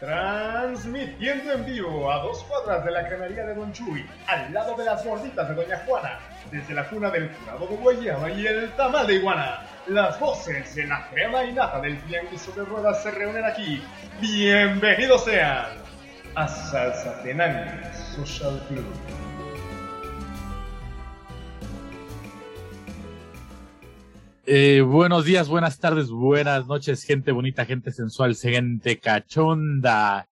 Transmitiendo en vivo a dos cuadras de la cremería de Don Chuy, al lado de las gorditas de Doña Juana, desde la cuna del curado de guayaba y el tamal de iguana. Las voces de la crema y nata del tianguis de ruedas se reúnen aquí. Bienvenidos sean a Salsa Tenango Social Club. Eh, buenos días, buenas tardes, buenas noches, gente bonita, gente sensual, gente cachonda,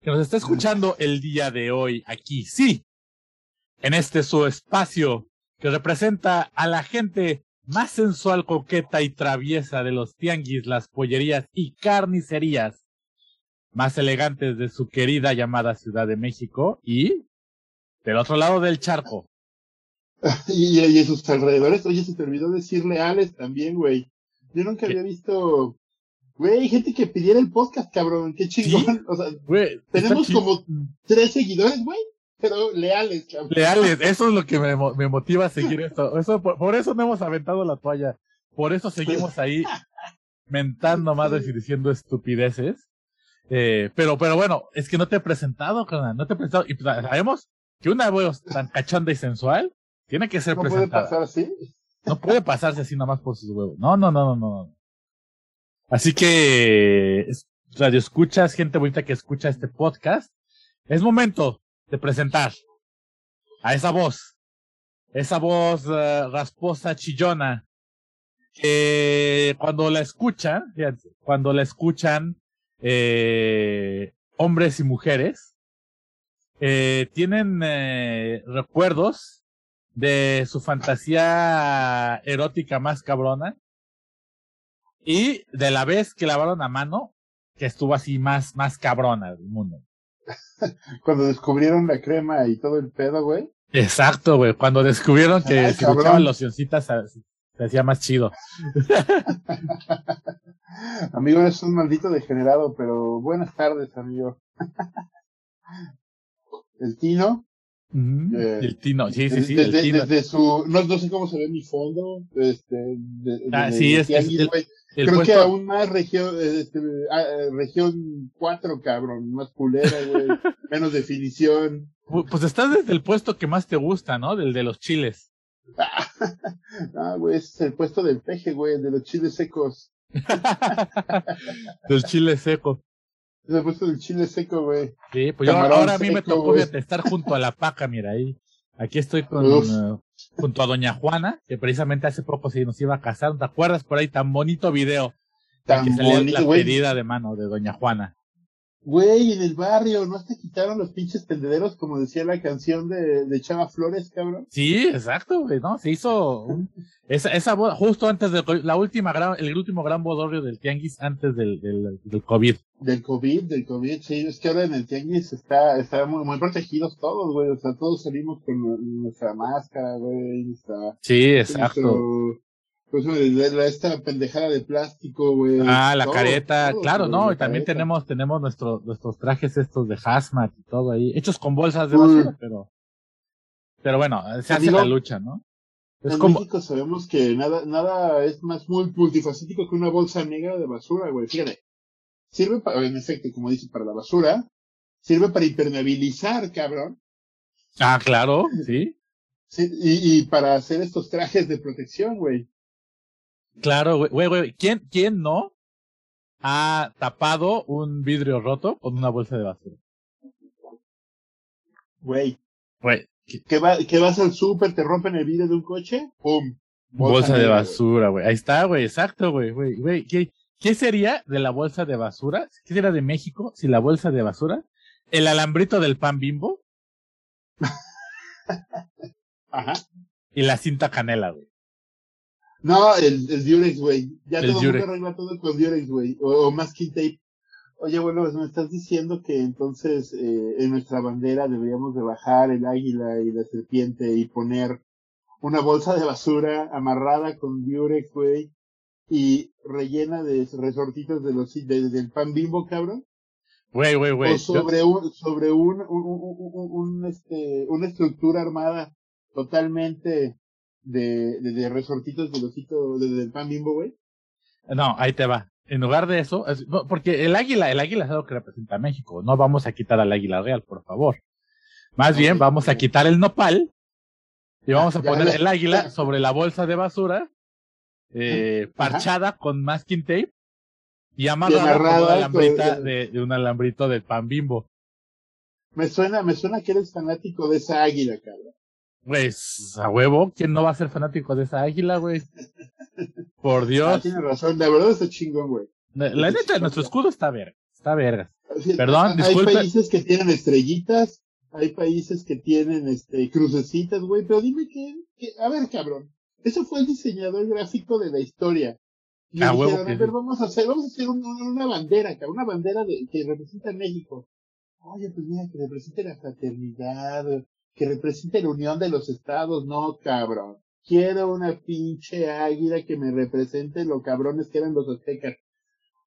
que nos está escuchando el día de hoy aquí, sí, en este su espacio que representa a la gente más sensual, coqueta y traviesa de los tianguis, las pollerías y carnicerías más elegantes de su querida llamada Ciudad de México y del otro lado del charco, y, y, en sus alrededores, oye, se te olvidó decir leales también, güey. Yo nunca había visto, güey, gente que pidiera el podcast, cabrón, qué chingón. O sea, tenemos como tres seguidores, güey, pero leales, cabrón. Leales, eso es lo que me, me motiva a seguir esto. Eso, por, eso no hemos aventado la toalla. Por eso seguimos ahí mentando madres y diciendo estupideces. Eh, pero, pero bueno, es que no te he presentado, carnal, no te he presentado. Y pues, sabemos que una voz tan cachonda y sensual tiene que ser ¿No presentada. puede pasar así? No puede pasarse así nada más por sus huevos. No, no, no, no, no. Así que, radio escuchas, gente bonita que escucha este podcast, es momento de presentar a esa voz, esa voz uh, rasposa, chillona, que cuando la escuchan, fíjense, cuando la escuchan eh, hombres y mujeres, eh, tienen eh, recuerdos de su fantasía erótica más cabrona y de la vez que lavaron a mano que estuvo así más más cabrona del mundo. Cuando descubrieron la crema y todo el pedo, güey. Exacto, güey. Cuando descubrieron que Ay, si echaban locioncitas se hacía más chido. amigo, eres un maldito degenerado, pero buenas tardes, amigo. el Tino eh, el Tino, sí, sí, sí. Desde, el tino. desde su, no, no, sé cómo se ve mi fondo, este, de, ah, sí, es, es el, el, Creo puesto... que aún más región, este, región 4, cabrón, más culera, güey, menos definición. Pues estás desde el puesto que más te gusta, ¿no? Del de los chiles. ah, güey, es el puesto del peje, güey, de los chiles secos. del chile seco. Se ha puesto el chile seco, güey. Sí, pues yo, ahora a mí me tocó fíjate, estar junto a la paca, mira ahí. Aquí estoy con, uh, junto a Doña Juana, que precisamente hace poco se nos iba a casar. ¿Te acuerdas por ahí tan bonito video? Tan que bonito, la güey. pedida de mano de Doña Juana. Güey, en el barrio, ¿no te quitaron los pinches tendederos como decía la canción de, de Chava Flores, cabrón? Sí, exacto, güey, ¿no? Se hizo un, esa, esa justo antes de la última gran, el último gran bodorrio del Tianguis antes del, del, del COVID. Del COVID, del COVID, sí, es que ahora en el Tianguis está, está muy, muy protegidos todos, güey, o sea, todos salimos con nuestra máscara, güey, nuestra... Sí, exacto. Nuestro, pues esta pendejada de plástico, güey. Ah, la todo, careta, todo, claro, ¿no? Y también careta. tenemos, tenemos nuestros, nuestros trajes estos de hazmat y todo ahí, hechos con bolsas de basura, mm. pero, pero bueno, se hace digo, la lucha, ¿no? Es en como... México sabemos que nada, nada es más multifacético que una bolsa negra de basura, güey. Fíjate. Sirve para, en efecto, como dice, para la basura. Sirve para impermeabilizar, cabrón. Ah, claro, sí. sí y, y para hacer estos trajes de protección, güey. Claro, güey, güey. ¿Quién, ¿Quién no ha tapado un vidrio roto con una bolsa de basura? Güey. Güey. Que, va, que vas al súper, te rompen el vidrio de un coche, ¡pum! Bolsa, bolsa de basura, güey. Ahí está, güey, exacto, güey, güey, güey. ¿Qué, ¿Qué sería de la bolsa de basura? ¿Qué sería de México si la bolsa de basura? ¿El alambrito del pan bimbo? Ajá. Y la cinta canela, güey. No, el, el Durex, güey. Ya El todo el mundo arregla todo con Durex, güey. O, o masking tape. Oye, bueno, pues me estás diciendo que entonces eh, en nuestra bandera deberíamos de bajar el águila y la serpiente y poner una bolsa de basura amarrada con Durex, güey, y rellena de resortitos de los de, del pan bimbo, cabrón. Güey, güey, güey. O sobre un, sobre un, un, un, un, un, este, una estructura armada totalmente de, de, de resortitos de losito de, del pan bimbo, güey. No, ahí te va. en lugar de eso, es- no, porque el águila, el águila es algo que representa a México. No vamos a quitar al águila real, por favor. Más bien, vamos a quitar el nopal y vamos a Ya, poner ya. el águila sobre la bolsa de basura, eh, parchada con masking tape y amarrada, con una alambrita de, de un alambrito de pan bimbo. Me suena, me suena que eres fanático de esa águila, cabrón. Pues, a huevo, ¿quién no va a ser fanático de esa águila, güey? Por Ah, Dios. tienes razón, la verdad está chingón, güey. La, la neta, nuestro escudo está verga. Está verga. Sí, Perdón, hay disculpe. países que tienen estrellitas, hay países que tienen este crucecitas, güey, pero dime que, que- a ver, cabrón, eso fue el diseñador gráfico de la historia. Y Ah, dijeron, huevo a ver, vamos a hacer, vamos a hacer un- un- una bandera, cabrón, una bandera de, que representa a México. Oye, pues mira, que represente la fraternidad, que represente la unión de los estados, no, cabrón. Quiero una pinche águila que me represente lo cabrones que eran los aztecas.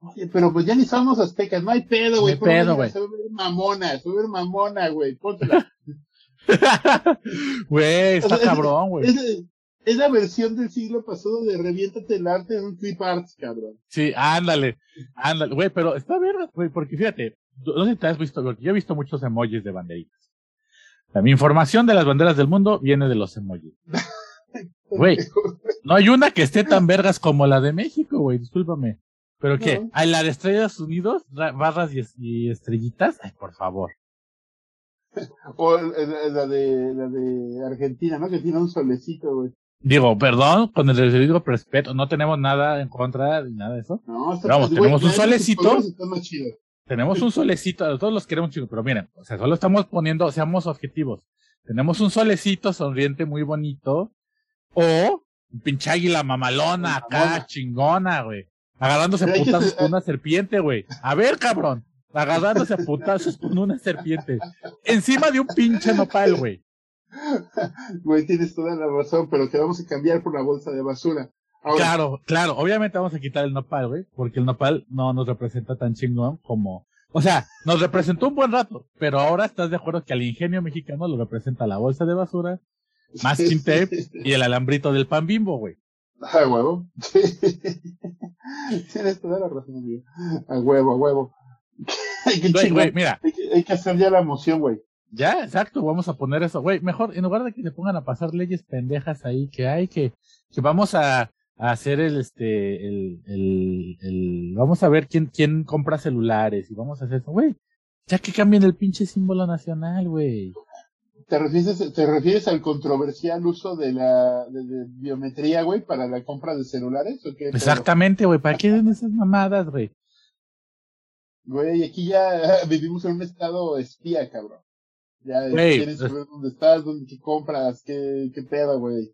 Oye, pero pues ya ni somos aztecas, no hay pedo, güey. No hay pedo, güey. Mamona, ver mamona, güey. Póntela. Güey, está O sea, es- cabrón, güey. es, es la versión del siglo pasado de reviéntate el arte en un clip arts, cabrón. Sí, ándale, ándale, güey, pero está verga, güey, porque fíjate, no sé si te has visto, porque yo he visto muchos emojis de banderitas. La, mi información de las banderas del mundo viene de los emojis. Güey. No hay una que esté tan vergas como la de México, güey, discúlpame. ¿Pero qué? No. ¿Hay la de Estados Unidos? ra- ¿Barras y, es- y estrellitas? Ay, por favor. O la de, la de Argentina, ¿no? Que tiene un solecito, güey. Digo, perdón, con el debido respeto, no tenemos nada en contra ni nada de eso. No, está Vamos, tenemos un solecito. colores están más chidos. Tenemos un solecito, todos los queremos chicos, pero miren, o sea, solo estamos poniendo, seamos objetivos. Tenemos un solecito sonriente muy bonito, o un pinche águila mamalona acá, chingona, güey. Agarrándose a putazos con una serpiente, güey. A ver, cabrón. Agarrándose a putazos con una serpiente. Encima de un pinche nopal, güey. Güey, tienes toda la razón, pero que vamos a cambiar por la bolsa de basura. Ahora, Claro, claro. Obviamente vamos a quitar el nopal, güey, porque el nopal no nos representa tan chingón como... O sea, nos representó un buen rato, pero ahora estás de acuerdo que al ingenio mexicano lo representa la bolsa de basura masking tape y el alambrito del pan bimbo, güey. A huevo. Tienes toda la razón, amigo. A huevo, a huevo. hay, que Güey, mira, hay, que, hay que hacer ya la moción, güey. ya, exacto, vamos a poner eso, güey. Mejor, en lugar de que se pongan a pasar leyes pendejas ahí, que hay que, que vamos a, a hacer el, este, el, el, el, vamos a ver quién, quién compra celulares y vamos a hacer eso, güey. Ya que cambien el pinche símbolo nacional, güey. ¿Te refieres, ¿Te refieres al controversial uso de la de, de biometría, güey, para la compra de celulares? ¿o qué? Exactamente, güey. ¿Para qué den esas mamadas, güey? Güey, aquí ya vivimos en un estado espía, cabrón. Ya quieren pues- saber dónde estás, dónde qué compras, qué, qué pedo, güey.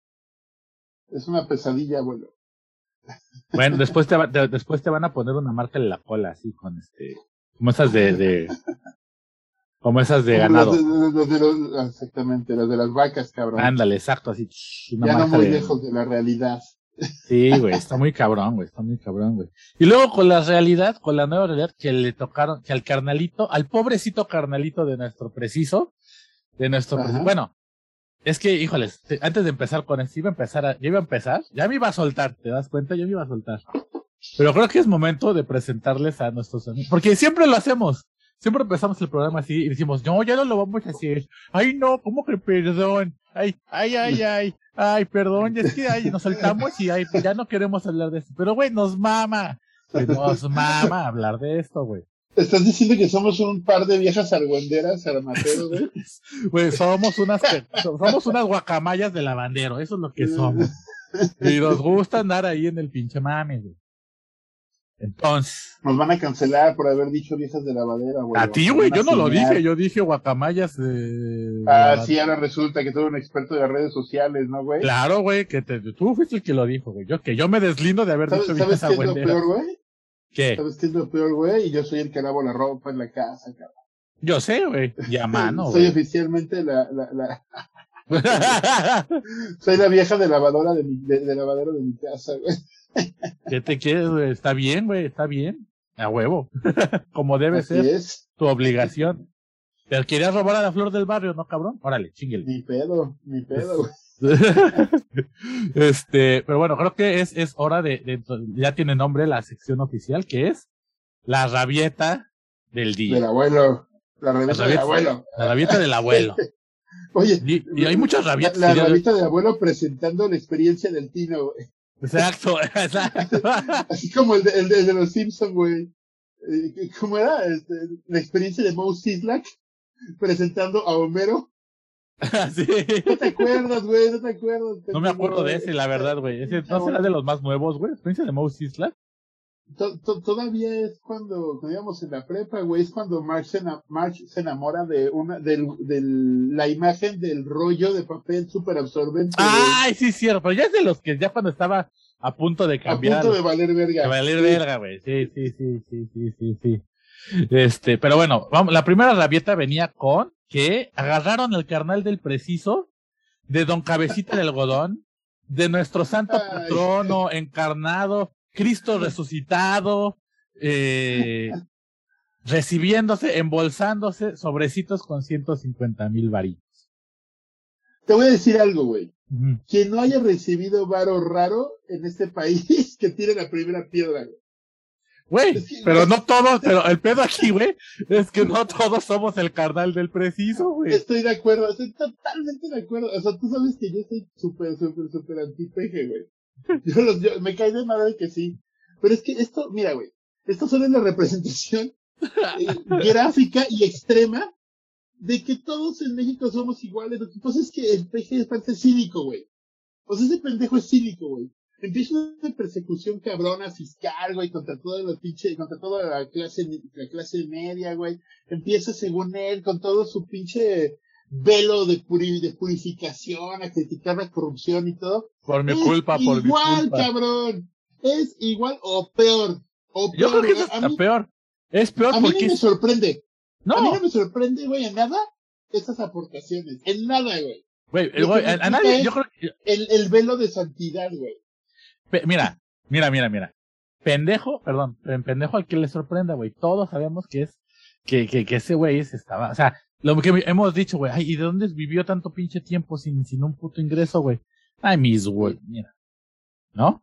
Es una pesadilla, güey. Bueno, después te, va- te- después te van a poner una marca en la cola, así, con este, como esas de, de como esas de ganado. las de- los- ah, exactamente, las de las vacas, cabrón. Ándale, exacto, así, una ya no muy de, lejos de la realidad. sí, güey, está muy cabrón, güey, está muy cabrón, güey. Y luego con la realidad, con la nueva realidad que le tocaron, que al carnalito, al pobrecito carnalito de nuestro preciso, de nuestro, preciso, bueno, es que, híjoles, te- antes de empezar con esto, iba a empezar, a, ya iba a empezar, ya me iba a soltar, ¿te das cuenta? Yo me iba a soltar. Pero creo que es momento de presentarles a nuestros amigos, porque siempre lo hacemos. Siempre empezamos el programa así y decimos, no, ya no lo vamos a hacer. Ay, no, ¿cómo que perdón? Ay, ay, ay, ay, ay, perdón, es que ay, nos soltamos y ay, ya no queremos hablar de esto. Pero, güey, nos mama, nos mama hablar de esto, güey. ¿Estás diciendo que somos un par de viejas argüenderas armateros, güey? Güey, somos unas, somos unas guacamayas de lavandero, eso es lo que somos. Y nos gusta andar ahí en el pinche mame, güey. Entonces, Nos van a cancelar por haber dicho viejas de lavadera, güey. a ti, güey, yo no lo dije, yo dije guacamayas de... Ah, sí, ahora resulta que tú eres un experto de las redes sociales, ¿no, güey? Claro, güey, que te, tú fuiste el que lo dijo, güey. Yo, que yo me deslindo de haber ¿Sabes, dicho ¿sabes viejas qué es lo peor, güey? ¿Qué? ¿Sabes qué es lo peor, güey? Y yo soy el que lavo la ropa en la casa, cabrón. Yo sé, güey. Y a mano, soy oficialmente la, la, la, soy la vieja de lavadora de mi, de, de lavadero de mi casa, güey. ¿Qué te quieres, güey? Está bien, güey, está bien. A huevo. Como debe Así ser es. tu obligación. Pero querías robar a la flor del barrio, ¿no, cabrón? Órale, chinguele. Ni pedo, ni pedo, güey. este, pero bueno, creo que es, es hora de, de, ya tiene nombre la sección oficial, que es la rabieta del día. Del abuelo. La rabieta, del abuelo. La rabieta del abuelo. Oye, y, hay muchas rabietas. La, la rabieta del abuelo presentando la experiencia del Tino, güey. Exacto, exacto. Así como el de, el de, los Simpsons, güey. Eh, ¿Cómo era? Este, la experiencia de Moe Sislak presentando a Homero. sí. No te acuerdas, güey, no te acuerdas. No me acuerdo de ese, la verdad, güey. Ese no será de los más nuevos, güey. Experiencia de Moe Sislak todavía es cuando, íbamos en la prepa, güey, es cuando Marge se, se enamora de una, del, del, la imagen del rollo de papel súper absorbente. Ay, sí, cierto, pero ya es de los que ya cuando estaba a punto de cambiar. A punto de valer verga. De valer verga, güey. Sí, sí, sí, sí, sí, sí, sí. Este, pero bueno, vamos, la primera rabieta venía con que agarraron el carnal del preciso de Don Cabecita del Algodón, de nuestro santo patrono encarnado, Cristo resucitado, eh, recibiéndose, embolsándose sobrecitos con 150 mil varitos. Te voy a decir algo, güey. Quien no haya recibido varo raro en este país, que tire la primera piedra, güey. Güey, pero no todos, pero el pedo aquí, güey, es que no todos somos el carnal del preciso, güey. Estoy de acuerdo, estoy totalmente de acuerdo. O sea, tú sabes que yo soy súper, súper, súper anti-peje, güey. Yo, los, yo me cae de madre que sí. Pero es que esto, mira, güey, esto solo es la representación eh, gráfica y extrema de que todos en México somos iguales. Lo que pasa es que el peje es parte cínico, güey. O sea, ese pendejo es cínico, güey. Empieza una persecución cabrona fiscal, güey, contra toda la pinche, contra toda la clase, la clase media, güey. Empieza, según él, con todo su pinche velo de, de purificación a criticar la corrupción y todo. Por mi culpa, por mi culpa. Igual, cabrón. Es igual o peor. O Yo creo que es peor. Es peor a porque. mí no me sorprende. No. A mí no me sorprende, güey, en nada estas aportaciones. En nada, güey. Güey, a, nadie, yo creo que... El, el velo de santidad, güey. Mira, mira, mira, mira. Pendejo, perdón, pendejo al que le sorprenda, güey. Todos sabemos que es, que, que, que ese güey estaba, o sea, lo que hemos dicho, güey, ay, ¿y de dónde vivió tanto pinche tiempo sin, sin un puto ingreso, güey? Ay, mis güey, mira. ¿No?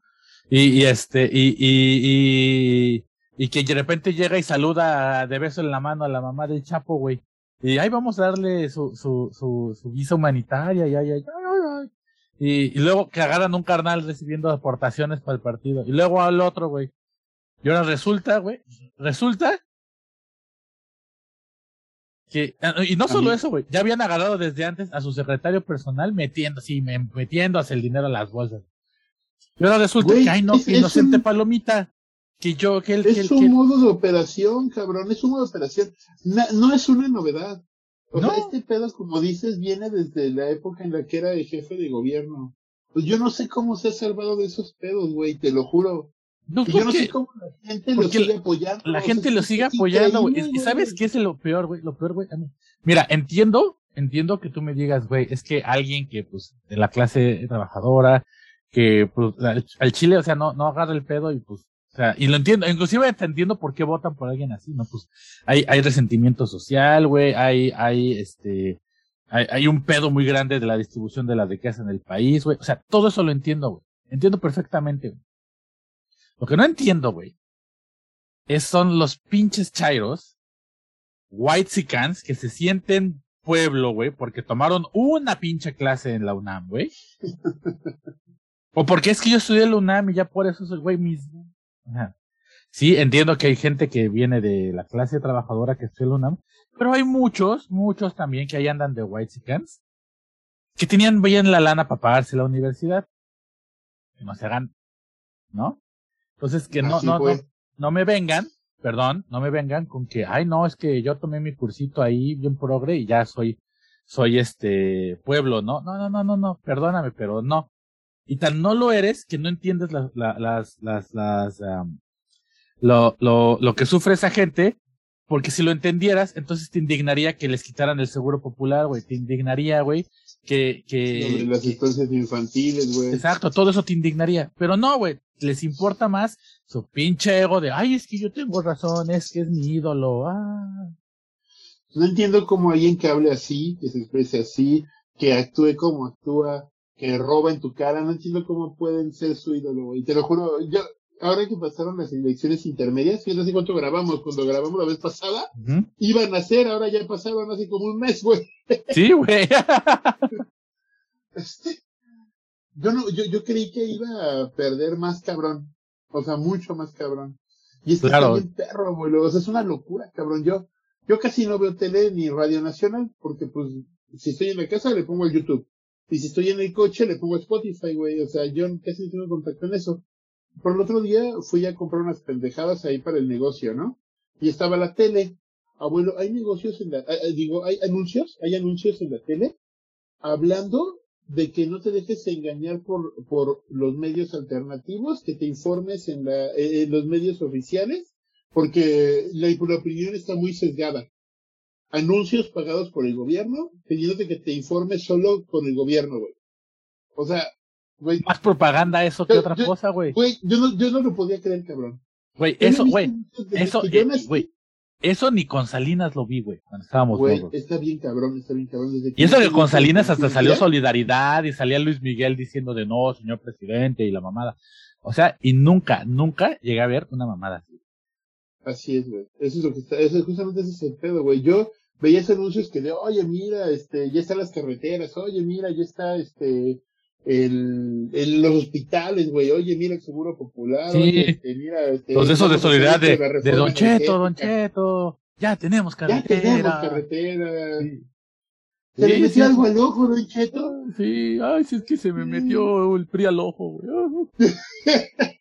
Y, y este, y, y, y, y que de repente llega y saluda de beso en la mano a la mamá del Chapo, güey. Y ahí vamos a darle su, su, su, su visa humanitaria, y, ay, ay, ay, y, y luego que agarran un carnal recibiendo aportaciones para el partido. Y luego al otro, güey. Y ahora resulta, güey, resulta que, ah, y no solo eso, güey, ya habían agarrado desde antes a su secretario personal metiendo, sí, metiéndose el dinero a las bolsas. Y ahora resulta que, ay, no, que inocente palomita. Que yo, que él. Es un modo de operación, cabrón, es un modo de operación. no es una novedad. O sea, este pedo, como dices, viene desde la época en la que era el jefe de gobierno. Pues yo no sé cómo se ha salvado de esos pedos, güey, te lo juro. No, yo no sé cómo la gente lo sigue apoyando. La gente lo sigue apoyando, güey. Y sabes qué es lo peor, güey. Lo peor, güey. Mira, entiendo, entiendo que tú me digas, güey, es que alguien que, pues, de la clase trabajadora, que pues al Chile, o sea, no, no agarra el pedo y pues, o sea, y lo entiendo, inclusive entiendo por qué votan por alguien así, ¿no? Pues hay, hay resentimiento social, güey, hay, hay, este, hay, hay un pedo muy grande de la distribución de la riqueza en el país, güey. O sea, todo eso lo entiendo, güey. Entiendo perfectamente, güey. Lo que no entiendo, güey, es son los pinches chairos, white sicans, que se sienten pueblo, güey, porque tomaron una pinche clase en la UNAM, güey. O porque es que yo estudié el UNAM y ya por eso soy güey Sí, entiendo que hay gente que viene de la clase trabajadora que estudia el UNAM, pero hay muchos, muchos también que ahí andan de white chickens, que tenían bien la lana para pagarse la universidad. Que no se hagan, ¿no? Entonces que no, no, no, no me vengan, perdón, no me vengan con que, ay no, es que yo tomé mi cursito ahí bien progre y ya soy, soy este pueblo, ¿no? No, no, no, no, no, perdóname, pero no. Y tan no lo eres que no entiendes las, las, las, lo, lo, lo que sufre esa gente, porque si lo entendieras, entonces te indignaría que les quitaran el seguro popular, güey, te indignaría, güey, que, que... las instancias infantiles, güey. Exacto, todo eso te indignaría. Pero no, güey, les importa más su pinche ego de, ay, es que yo tengo razón, es que es mi ídolo, ah. No entiendo cómo alguien que hable así, que se exprese así, que actúe como actúa, que roba en tu cara, no entiendo cómo pueden ser su ídolo, güey. Te lo juro, yo, ahora que pasaron las elecciones intermedias, fíjate hace cuánto grabamos, cuando grabamos la vez pasada, Ujú. iban a ser, ahora ya pasaron hace como un mes, güey. Sí, güey. Este, yo no, yo, yo creí que iba a perder más cabrón. O sea, mucho más cabrón. Y Claro. está bien perro, abuelo. O sea, es una locura, cabrón. Yo, yo casi no veo tele ni radio nacional, porque pues, si estoy en la casa le pongo el YouTube. Y si estoy en el coche le pongo Spotify, güey. O sea, yo casi no tengo contacto en eso. Por el otro día fui a comprar unas pendejadas ahí para el negocio, ¿no? Y estaba la tele. Abuelo, hay negocios en la, ah, ah, digo, hay anuncios, hay anuncios en la tele hablando de que no te dejes engañar por, por los medios alternativos, que te informes en, la, eh, en los medios oficiales, porque la, la opinión está muy sesgada. Anuncios pagados por el gobierno, pidiéndote que te informes solo con el gobierno, güey. O sea, güey, Más propaganda eso que Yo- otra yo- cosa, güey. güey, yo no, yo no lo podía creer, cabrón. Güey, eso, güey. Eso, eh, güey. Eso ni con Salinas lo vi, güey, cuando estábamos Güey, está bien cabrón, está bien cabrón. Desde Y eso que con Salinas hasta salió Solidaridad y salía Luis Miguel diciendo de no, señor presidente y la mamada. O sea, y nunca, nunca llegué a ver una mamada así. Así es, güey. Eso es lo que está, eso es justamente ese es el pedo, güey. Yo veía esos anuncios que de, oye, mira, este, ya están las carreteras, oye, mira, ya está, este, el, el los hospitales, güey, oye, mira el seguro popular, Sí. oye, este, mira, este. Los de esos de solidaridad de, de Don Cheto, Don. Cheto. Ya tenemos Ya tenemos carretera. carretera. Sí. ¿Se le Sí, metió algo al ojo, Don Cheto? Sí, ay, si es que se me metió el PRI al ojo, güey.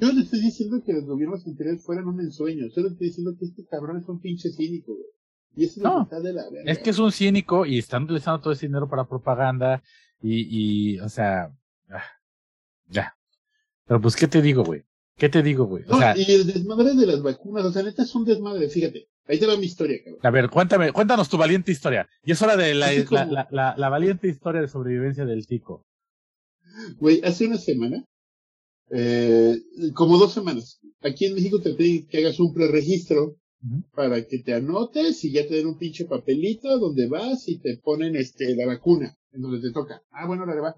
Yo no estoy diciendo que los gobiernos anteriores fueran un ensueño, solo estoy diciendo que este cabrón es un pinche cínico, güey. Y eso No, que está de la verga. Es que es un cínico y están utilizando todo ese dinero para propaganda y, y o sea, ah, ya. Pero pues, ¿qué te digo, güey? ¿Qué te digo, güey? O No, sea, y el desmadre de las vacunas, o sea, neta es un desmadre, fíjate. Ahí te va mi historia, cabrón. a ver, cuéntame, cuéntanos tu valiente historia. Y es hora de la, la, como- la, la, la valiente historia de sobrevivencia del tico. Güey, hace una semana, eh, como dos semanas, aquí en México te piden que hagas un preregistro. Para que te anotes y ya te den un pinche papelito donde vas y te ponen este la vacuna en donde te toca. Ah, bueno, la va.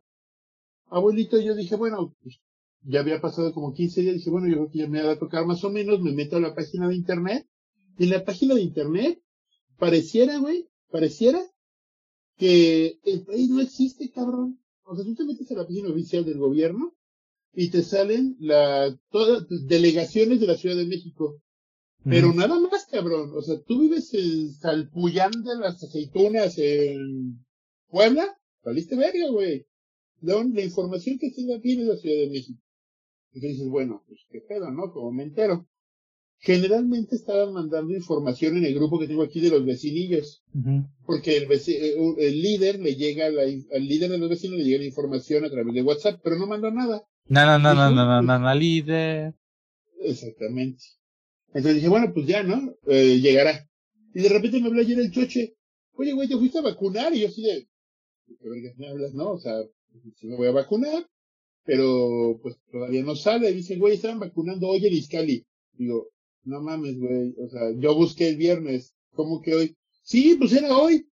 Abuelito, yo dije, bueno, pues, ya había pasado como 15 días, dije, bueno, yo creo que ya me va a tocar más o menos, me meto a la página de internet, y la página de internet pareciera, güey, pareciera que el país no existe, cabrón. O sea, tú te metes a la página oficial del gobierno y te salen la, todas delegaciones de la Ciudad de México. Pero nada más, cabrón. O sea, tú vives en Salpuyán de las aceitunas en Puebla, saliste verga, güey. La, la información que tenga bien es la Ciudad de México. Entonces dices, bueno, pues qué pedo, ¿no? Como me entero. Generalmente estaban mandando información en el grupo que tengo aquí de los vecinillos. Ujú. Porque el, veci- eh, el líder le llega, la, al líder de los vecinos le llega la información a través de WhatsApp, pero no mandó nada. Na, na, na, na, Ujú. na, na, na, na, líder. Exactamente. Entonces dije, bueno, pues ya, ¿no? Eh, llegará. Y de repente me habla ayer el choche. Oye, güey, ¿te fuiste a vacunar? Y yo así de, ¿qué vergas me hablas, no? O sea, sí me voy a vacunar, pero pues todavía no sale. Y dicen, güey, estaban vacunando hoy en Iscali. Digo, no mames, güey. O sea, yo busqué el viernes. ¿Cómo que hoy? Sí, pues era hoy.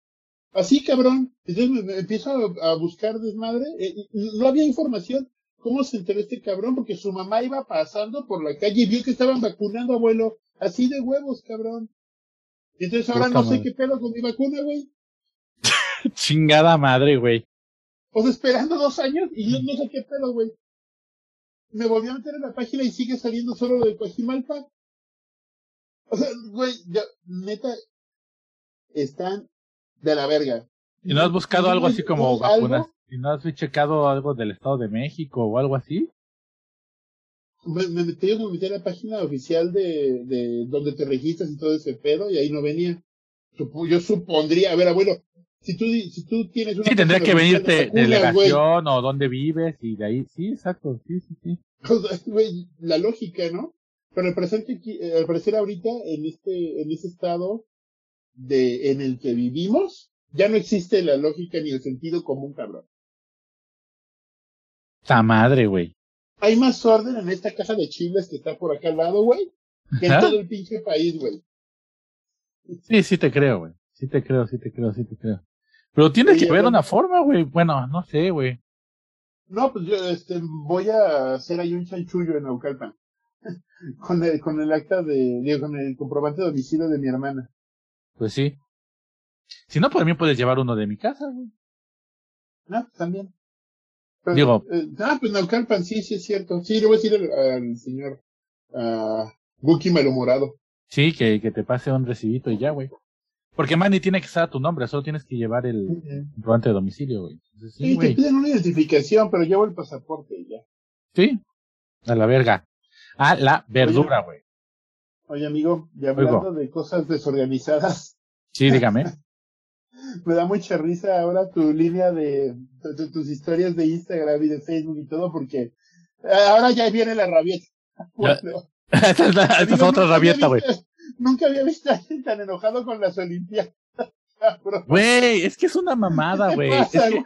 Así, cabrón. Entonces me, empiezo a, buscar desmadre. eh, no había información. ¿Cómo se enteró este cabrón? Porque su mamá iba pasando por la calle y vio que estaban vacunando, abuelo. Así de huevos, cabrón. Entonces ahora Puta no sé qué pedo con mi vacuna, güey. Chingada madre, güey. O sea, esperando dos años y yo no sé qué pedo, güey. Me volví a meter en la página y sigue saliendo solo lo de Coajimalpa. O sea, güey, ya, neta, están de la verga. ¿Y no has buscado algo así como vacunas? ¿Y no has checado algo del Estado de México o algo así? Me, me metí, me metí a la página oficial de, de donde te registras y todo ese pedo y ahí no venía. Supo- Yo supondría, a ver, abuelo, si tú, di- si tú tienes una Sí, tendría que venirte de delegación o dónde vives y de ahí. Sí, exacto. Sí, sí, sí. La lógica, ¿no? Pero al parecer, que eh, al parecer ahorita, en este, en ese estado de, en el que vivimos, ya no existe la lógica ni el sentido común, cabrón. Ta madre, güey. Hay más orden en esta caja de chiles que está por acá al lado, güey, que en todo el pinche país, güey. Sí, sí te creo, güey. Sí te creo, sí te creo, sí te creo. Pero tiene que haber una forma, güey. Bueno, no sé, güey. No, pues yo este, voy a hacer ahí un chanchullo en Naucalpan. con, el, con el acta de, digo, con el comprobante de domicilio de mi hermana. Pues sí. Si no, por mí puedes llevar uno de mi casa, güey. No, pues también. Pero, Digo- eh, ah, pues Naucalpan, sí, sí es cierto. Sí, le voy a decir al, al señor uh, Buki Malhumorado. Sí, que, que te pase un recibito y ya, güey. Porque Manny tiene que estar a tu nombre, solo tienes que llevar el comprobante de domicilio, güey. Entonces, Sí, Sí, te piden una identificación, pero llevo el pasaporte y ya. Sí. A la verga. A la verdura, güey. Oye, amigo, y hablando de cosas desorganizadas, Sí, dígame. me da mucha risa ahora tu línea de, tus historias de Instagram y de Facebook y todo, porque ahora ya viene la rabieta. Bueno, esta es, la- esta amigo, es otra rabieta, güey. Nunca había visto a alguien tan enojado con las Olimpiadas. Güey, es que es una mamada, ¿Qué güey. Es que,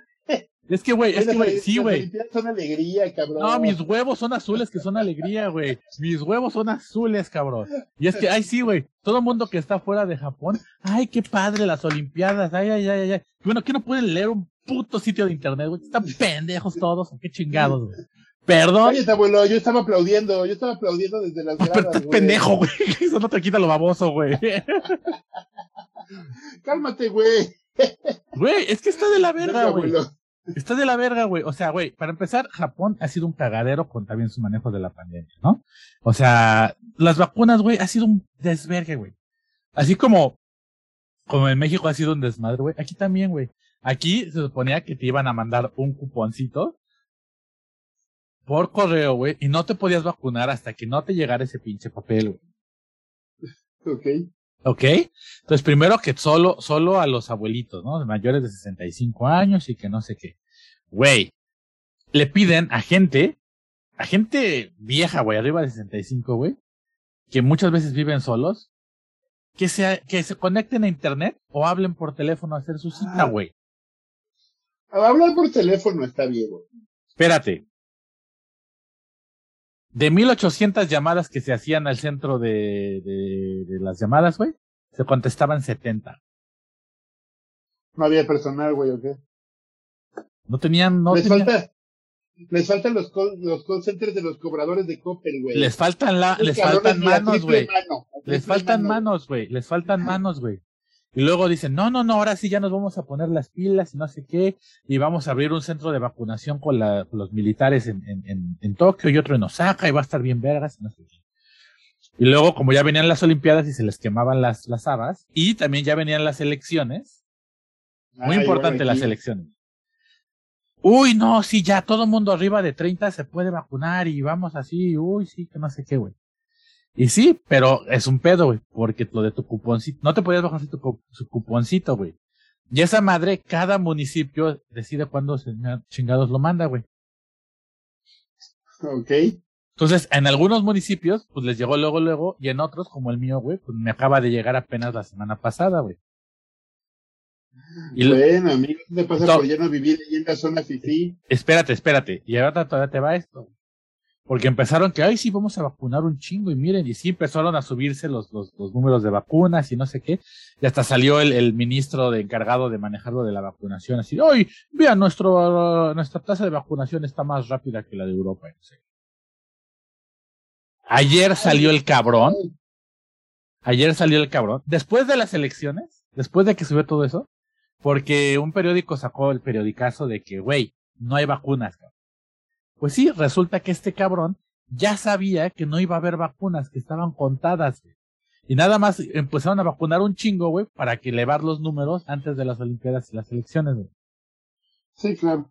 es que, güey, es que, güey, sí, güey. Son alegría, cabrón. No, mis huevos son azules que son alegría, güey. Mis huevos son azules, cabrón. Y es que, ay, sí, güey. Todo el mundo que está fuera de Japón, ay, qué padre las Olimpiadas, ay, ay, ay, ay. Bueno, que no pueden leer un puto sitio de internet, güey. Están pendejos todos, qué chingados, güey. Perdón, Oye, abuelo, yo estaba aplaudiendo, yo estaba aplaudiendo desde las pero gradas, estás güey. pendejo, güey. Eso no te quita lo baboso, güey. Cálmate, güey. Güey, es que está de la verga, güey. Está de la verga, güey. O sea, güey, para empezar, Japón ha sido un cagadero con también su manejo de la pandemia, ¿no? O sea, las vacunas, güey, ha sido un desvergue, güey. Así como, como en México ha sido un desmadre, güey. Aquí también, güey. Aquí se suponía que te iban a mandar un cuponcito por correo, güey, y no te podías vacunar hasta que no te llegara ese pinche papel, güey. Ok. ¿Ok? Entonces, primero que solo, solo a los abuelitos, ¿no? Mayores de 65 años y que no sé qué. Güey, le piden a gente, a gente vieja, güey, arriba de 65, güey, que muchas veces viven solos, que se, que se conecten a internet o hablen por teléfono a hacer su cita, Ah. güey. Hablar por teléfono está bien, güey. Espérate. De 1800 llamadas que se hacían al centro de, de, de las llamadas, güey, se contestaban 70. No había personal, güey, ¿o qué? No tenían, no les tenían- falta, les faltan los call, los call centers de los cobradores de Coppel, güey. Les faltan la, les faltan manos, güey. mano, Les faltan mano. manos, güey. Les faltan manos, güey. Y luego dicen, no, no, no, ahora sí ya nos vamos a poner las pilas y no sé qué. Y vamos a abrir un centro de vacunación con, la, con los militares en, en, en, en Tokio y otro en Osaka y va a estar bien vergas y no sé qué. Y luego, como ya venían las Olimpiadas y se les quemaban las, las habas, y también ya venían las elecciones, muy Ay, importante bueno, las elecciones. Uy, no, sí, ya todo mundo arriba de 30 se puede vacunar y vamos así, uy, sí, que no sé qué, güey. Y sí, pero es un pedo, güey, porque lo de tu cuponcito, no te podías bajar su, cu- su cuponcito, güey. Y esa madre, cada municipio decide cuándo chingados lo manda, güey. Ok. Entonces, en algunos municipios, pues les llegó luego, luego, y en otros, como el mío, güey, pues me acaba de llegar apenas la semana pasada, güey. Y lo- Bueno, amigo, ¿qué te pasa No. por ya no vivir ahí en la zona fifí? Espérate, espérate. Y ahora todavía te va esto. Porque empezaron que, ay, sí, vamos a vacunar un chingo. Y miren, y sí empezaron a subirse los, los, los números de vacunas y no sé qué. Y hasta salió el, el ministro de encargado de manejarlo de la vacunación. Así, ay, vean, nuestro, nuestra tasa de vacunación está más rápida que la de Europa. no sé. Ayer salió el cabrón. Ayer salió el cabrón. Después de las elecciones, después de que subió todo eso, porque un periódico sacó el periodicazo de que, güey, no hay vacunas. cabrón. Pues sí, resulta que este cabrón ya sabía que no iba a haber vacunas, que estaban contadas. güey. Y nada más empezaron a vacunar un chingo, güey, para que elevar los números antes de las Olimpiadas y las elecciones, güey. Sí, claro.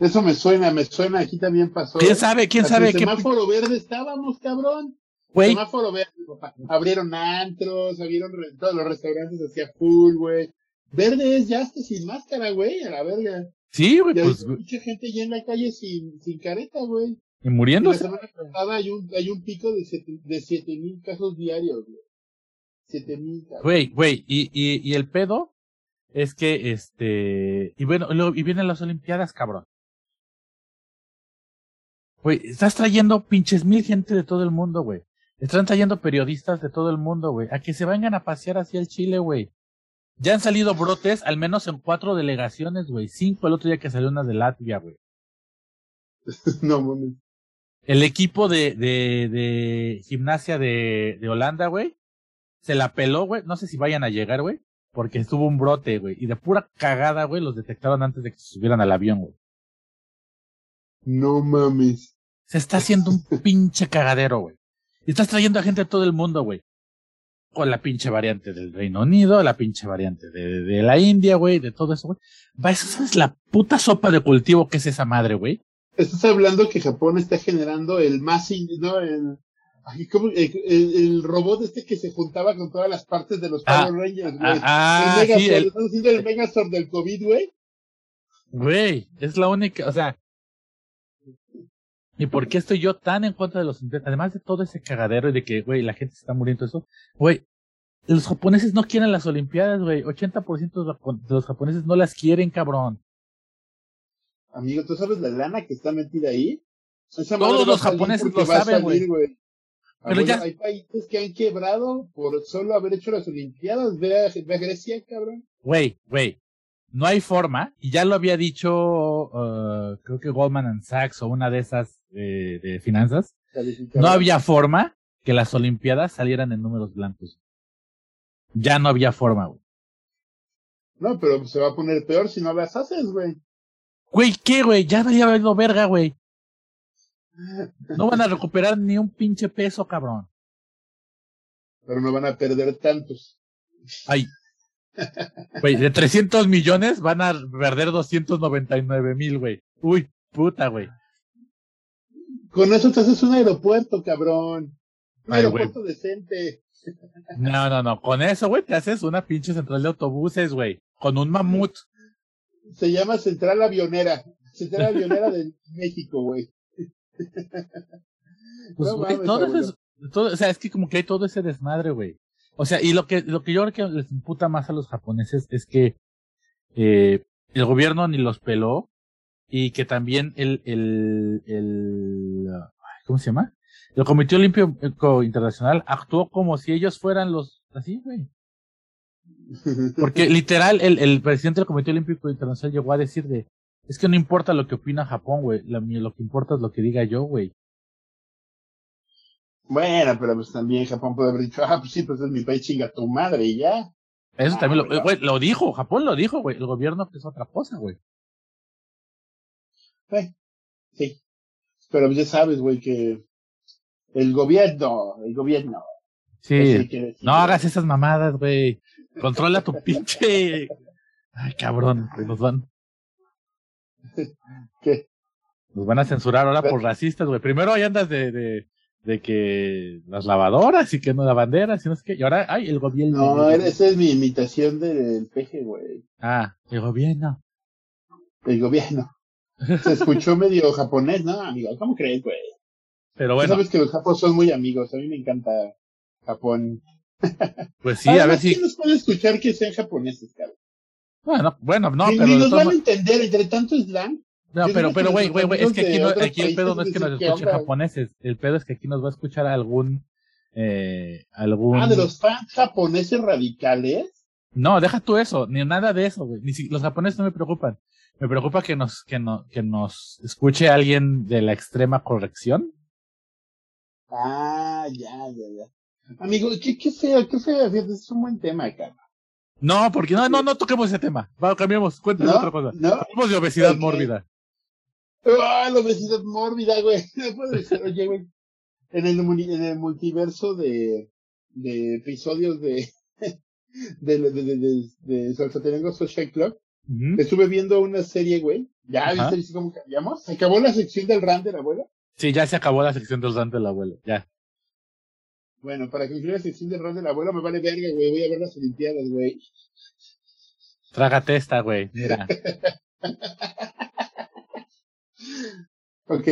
Eso me suena, me suena, aquí también pasó. ¿Quién sabe? ¿Quién sabe en qué? semáforo verde estábamos, cabrón. Güey, Semáforo verde, papá. Abrieron antros, abrieron todos los restaurantes hacia full, güey. Verde es ya hasta sin máscara, güey, a la verga. Sí, güey, pues, mucha gente en la calle sin, sin careta, güey. y Y la muriéndose. semana pasada hay un, hay un pico de siete, de siete mil casos diarios, güey. Siete mil, cabrón. Güey, güey, y, y, y el pedo es que, este, y bueno, luego- y vienen las Olimpiadas, cabrón. Güey, estás trayendo pinches mil gente de todo el mundo, güey. Están trayendo periodistas de todo el mundo, güey. A que se vengan a pasear hacia el Chile, güey. Ya han salido brotes, al menos en cuatro delegaciones, güey. Cinco el otro día que salió una de Latvia, güey. no mames. El equipo de, de, de gimnasia de, de Holanda, güey, se la peló, güey. No sé si vayan a llegar, güey, porque estuvo un brote, güey. Y de pura cagada, güey, los detectaron antes de que se subieran al avión, güey. No mames. Se está haciendo un pinche cagadero, güey. Y estás trayendo a gente de todo el mundo, güey. Con la pinche variante del Reino Unido, la pinche variante de, de la India, güey, de todo eso, güey. Va, eso es la puta sopa de cultivo que es esa madre, güey. Estás hablando que Japón está generando el más, no, el, ay, ¿cómo? el, el- el robot este que se juntaba con todas las partes de los Ah, Power Rangers, güey. Ah, ah, el Megazord, sí, el- el Megazord del COVID, güey. güey, es la única, o sea. ¿Y por qué estoy yo tan en contra de los? Además de todo ese cagadero y de que, güey, la gente se está muriendo eso, güey, los japoneses no quieren las olimpiadas, güey. 80% de los japo- de los japoneses no las quieren, cabrón. Amigo, ¿tú sabes la lana que está metida ahí? Esa Todos los japoneses lo saben, güey. Pero ya- Hay países que han quebrado por solo haber hecho las Olimpiadas. Ve a, ve a Grecia, cabrón. Güey, güey, no hay forma, y ya lo había dicho, uh, creo que Goldman and Sachs o una de esas eh, de finanzas, no había forma que las Olimpiadas salieran en números blancos. Ya no había forma, güey. No, pero se va a poner peor si no las haces, güey. Güey, ¿qué, güey? Ya había valido verga, güey. No van a recuperar ni un pinche peso, cabrón. Pero no van a perder tantos. Ay. Güey, de 300 millones van a perder 299 mil, güey. Uy, puta, güey. Con eso te haces un aeropuerto, cabrón. Un Ay, aeropuerto decente. No, no, no. Con eso, güey, te haces una pinche central de autobuses, güey. Con un mamut. Se llama Central Avionera. Central Avionera de México, güey. Pues, No mames, todo es- todo- o sea, es que como que hay todo ese desmadre, güey. O sea, y lo que, lo que yo creo que les imputa más a los japoneses es que eh, el gobierno ni los peló y que también el, el, el, ¿cómo se llama? El Comité Olímpico Internacional actuó como si ellos fueran los, así, güey. Porque literal, el, el presidente del Comité Olímpico Internacional llegó a decir de, es que no importa lo que opina Japón, güey, lo, lo que importa es lo que diga yo, güey. Bueno, pero pues también Japón puede haber dicho, ah, pues sí, pues es mi país, chinga tu madre y ya. Eso Ah, también lo, güey, lo dijo, Japón lo dijo, güey. El gobierno es otra cosa, güey. Eh, sí. Pero ya sabes, güey, que el gobierno, el gobierno. Sí. que. No hagas esas mamadas, güey. Controla tu pinche. Ay, cabrón, nos van, ¿Qué? nos van a censurar ahora por racistas, güey. Primero ahí andas de, de, de que las lavadoras y que no la bandera, y no sé qué. Y ahora, ay, el gobierno. No, esa es mi imitación del peje, güey. Ah, el gobierno. El gobierno. Se escuchó medio japonés, ¿no, amigo? ¿Cómo crees, güey? Pero bueno, sabes que los japos son muy amigos. A mí me encanta Japón. pues sí, a ver si. ¿Quién nos puede escuchar que sean japoneses, cabrón? Bueno, bueno, no, ni, pero. ni nos van a entender entre tanto slang. No, Yo pero, pero, güey, güey, güey, es que aquí, no, aquí el pedo no es que nos dicen, ¿qué escuchen japoneses. El pedo es que aquí nos va a escuchar algún, eh, algún. Ah, de los fans japoneses radicales. No, deja tú eso, ni nada de eso, güey. Ni si... Los japoneses no me preocupan. Me preocupa que nos, que no, que nos escuche alguien de la extrema corrección. Ah, ya, ya, ya. Amigo, qué, qué feo, qué fíjate, Es un buen tema, cara. No, porque no, no, no toquemos ese tema. Va, cambiemos, cuéntanos ¿No? otra cosa. ¿No? Hablemos de obesidad mórbida. Ah, la obesidad mórbida, güey. Oye, güey. En el, en el multiverso de, de episodios de, de, de, de, de, de Social Club, Estuve viendo una serie, güey. ¿Ya viste, cómo cambiamos? ¿Se acabó la sección del rant de la abuela? Sí, ya se acabó la sección del rant del abuelo. Ya. Bueno, para concluir la sección del rant del abuelo me vale verga, güey. Voy a ver las Olimpiadas, güey. Trágate esta, güey. Mira. Ok,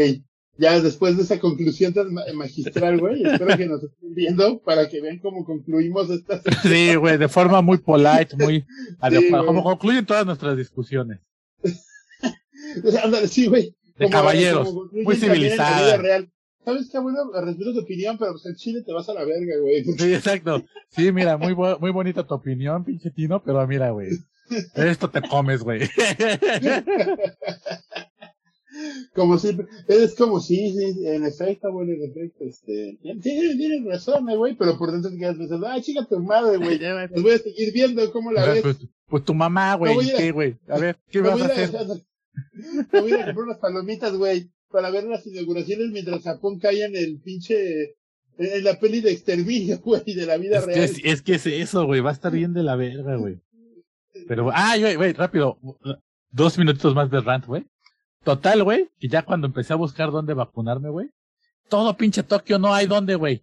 ya después de esa conclusión tan ma- magistral, güey, espero que nos estén viendo para que vean cómo concluimos esta Sí, güey, de forma muy polite, muy adecuada. Como concluyen todas nuestras discusiones. Sí, güey. De Como- caballeros, como muy en civilizada. real. ¿Sabes qué, bueno? Respeto tu opinión, pero pues el chile te vas a la verga, güey. Sí, exacto. Sí, mira, muy, muy bonita tu opinión, pinche Tino, pero mira, güey. Esto te comes, güey. Como siempre, es como sí, sí, en efecto, güey, en efecto, este, tienes, tienes razón, eh, güey, pero por dentro te quedas pensando, ah, chica tu madre, güey, los voy a seguir viendo, ¿cómo la ves? Pues, pues tu mamá, güey, ¿qué, güey? A ver, ¿qué vas a hacer? me voy a comprar unas palomitas, güey, para ver las inauguraciones mientras Japón cae en el pinche, en la peli de exterminio, güey, de la vida Es que real. es, es que es eso, güey, va a estar bien de la verga, güey. Pero, ah, güey, güey, rápido, dos minutitos más de rant, güey. Total, güey, que ya cuando empecé a buscar dónde vacunarme, güey, todo pinche Tokio no hay dónde, güey.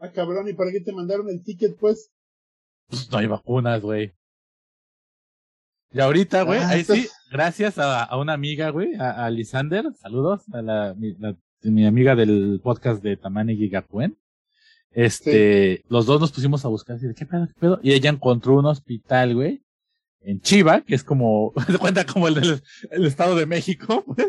Ah, cabrón, ¿y para qué te mandaron el ticket, pues? Pues no hay vacunas, güey. Y ahorita, güey, Ah, ahí sí, gracias a, a una amiga, güey, a, a Lisander, saludos, a la, mi, la- mi amiga del podcast de Tamane Gigapuen. Este, los dos nos pusimos a buscar así de qué pedo, qué pedo, y ella encontró un hospital, güey, en Chiva, que es como, se cuenta como el del el Estado de México, pues,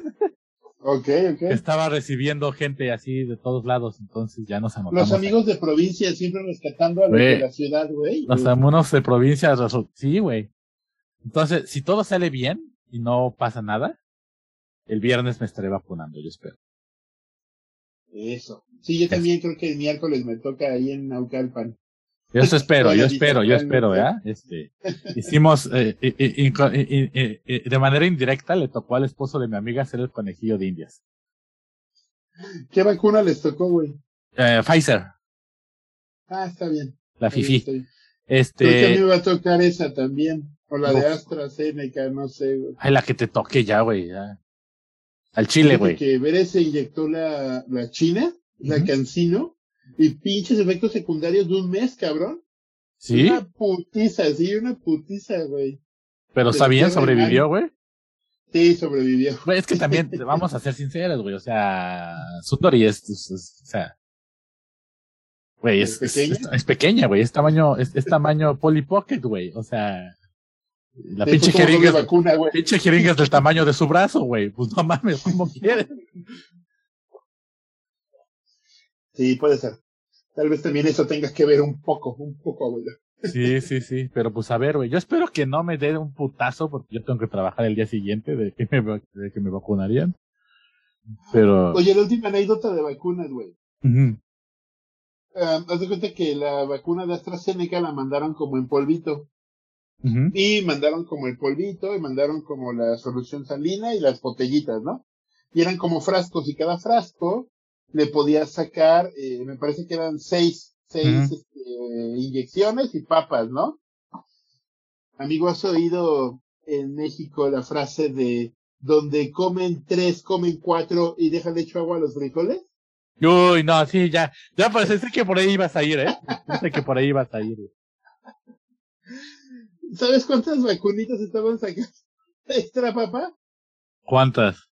Ok, que ok. estaba recibiendo gente así de todos lados, entonces ya nos anotamos. Los amigos de provincia siempre rescatando a los de la ciudad, güey. Los amunos de provincia, sí, güey. Entonces, si todo sale bien y no pasa nada, el viernes me estaré vacunando, yo espero. Eso. Sí, yo también creo que el miércoles me toca ahí en Naucalpan. Yo eso espero, yo espero, yo espero, ¿verdad? Este, hicimos, eh, eh, eh, de manera indirecta le tocó al esposo de mi amiga ser el conejillo de indias. ¿Qué vacuna les tocó, güey? Eh, Pfizer, Ah, está bien. la Está FIFI. está bien. Creo que a mí Este, me va a tocar esa también. O la de. AstraZeneca, no sé, güey. ay, la que te toque ya, güey, ya. Al chile, güey. que Bere se inyectó la, la China, la Ujú. Cancino, y pinches efectos secundarios de un mes, cabrón. Sí, Una putiza, sí, una putiza, güey. pero está bien, sobrevivió, güey. Sí, sobrevivió. Güey, es que también, vamos a ser sinceros, güey, o sea, Sundori es, es- es- o sea, güey, es, ¿Es pequeña? güey, es tamaño, es, es tamaño Polly Pocket, güey, o sea, la pinche jeringa, vacuna, pinche jeringa es del tamaño de su brazo, güey, pues no mames, ¿cómo quieres? Sí, puede ser. Tal vez también eso tenga que ver un poco, un poco, abuela. Sí, sí, sí, pero pues a ver, güey, yo espero que no me dé un putazo porque yo tengo que trabajar el día siguiente de que me, de que me vacunarían, pero, Oye, la última anécdota de vacunas, güey. Ah, haz de cuenta que la vacuna de AstraZeneca la mandaron como en polvito. Y mandaron como el polvito, y mandaron como la solución salina y las botellitas, ¿no? Y eran como frascos, y cada frasco le podías sacar, eh, me parece que eran seis, seis Ujú. este, inyecciones y papas, ¿no? Amigo, ¿has oído en México la frase de donde comen tres, comen cuatro y dejan hecho agua a los frijoles? Uy, no, sí, ya, ya parece que por ahí ibas a ir, ¿eh? Sé que por ahí ibas a ir. ¿Sabes cuántas vacunitas estaban sacando extra, papá? ¿Cuántas?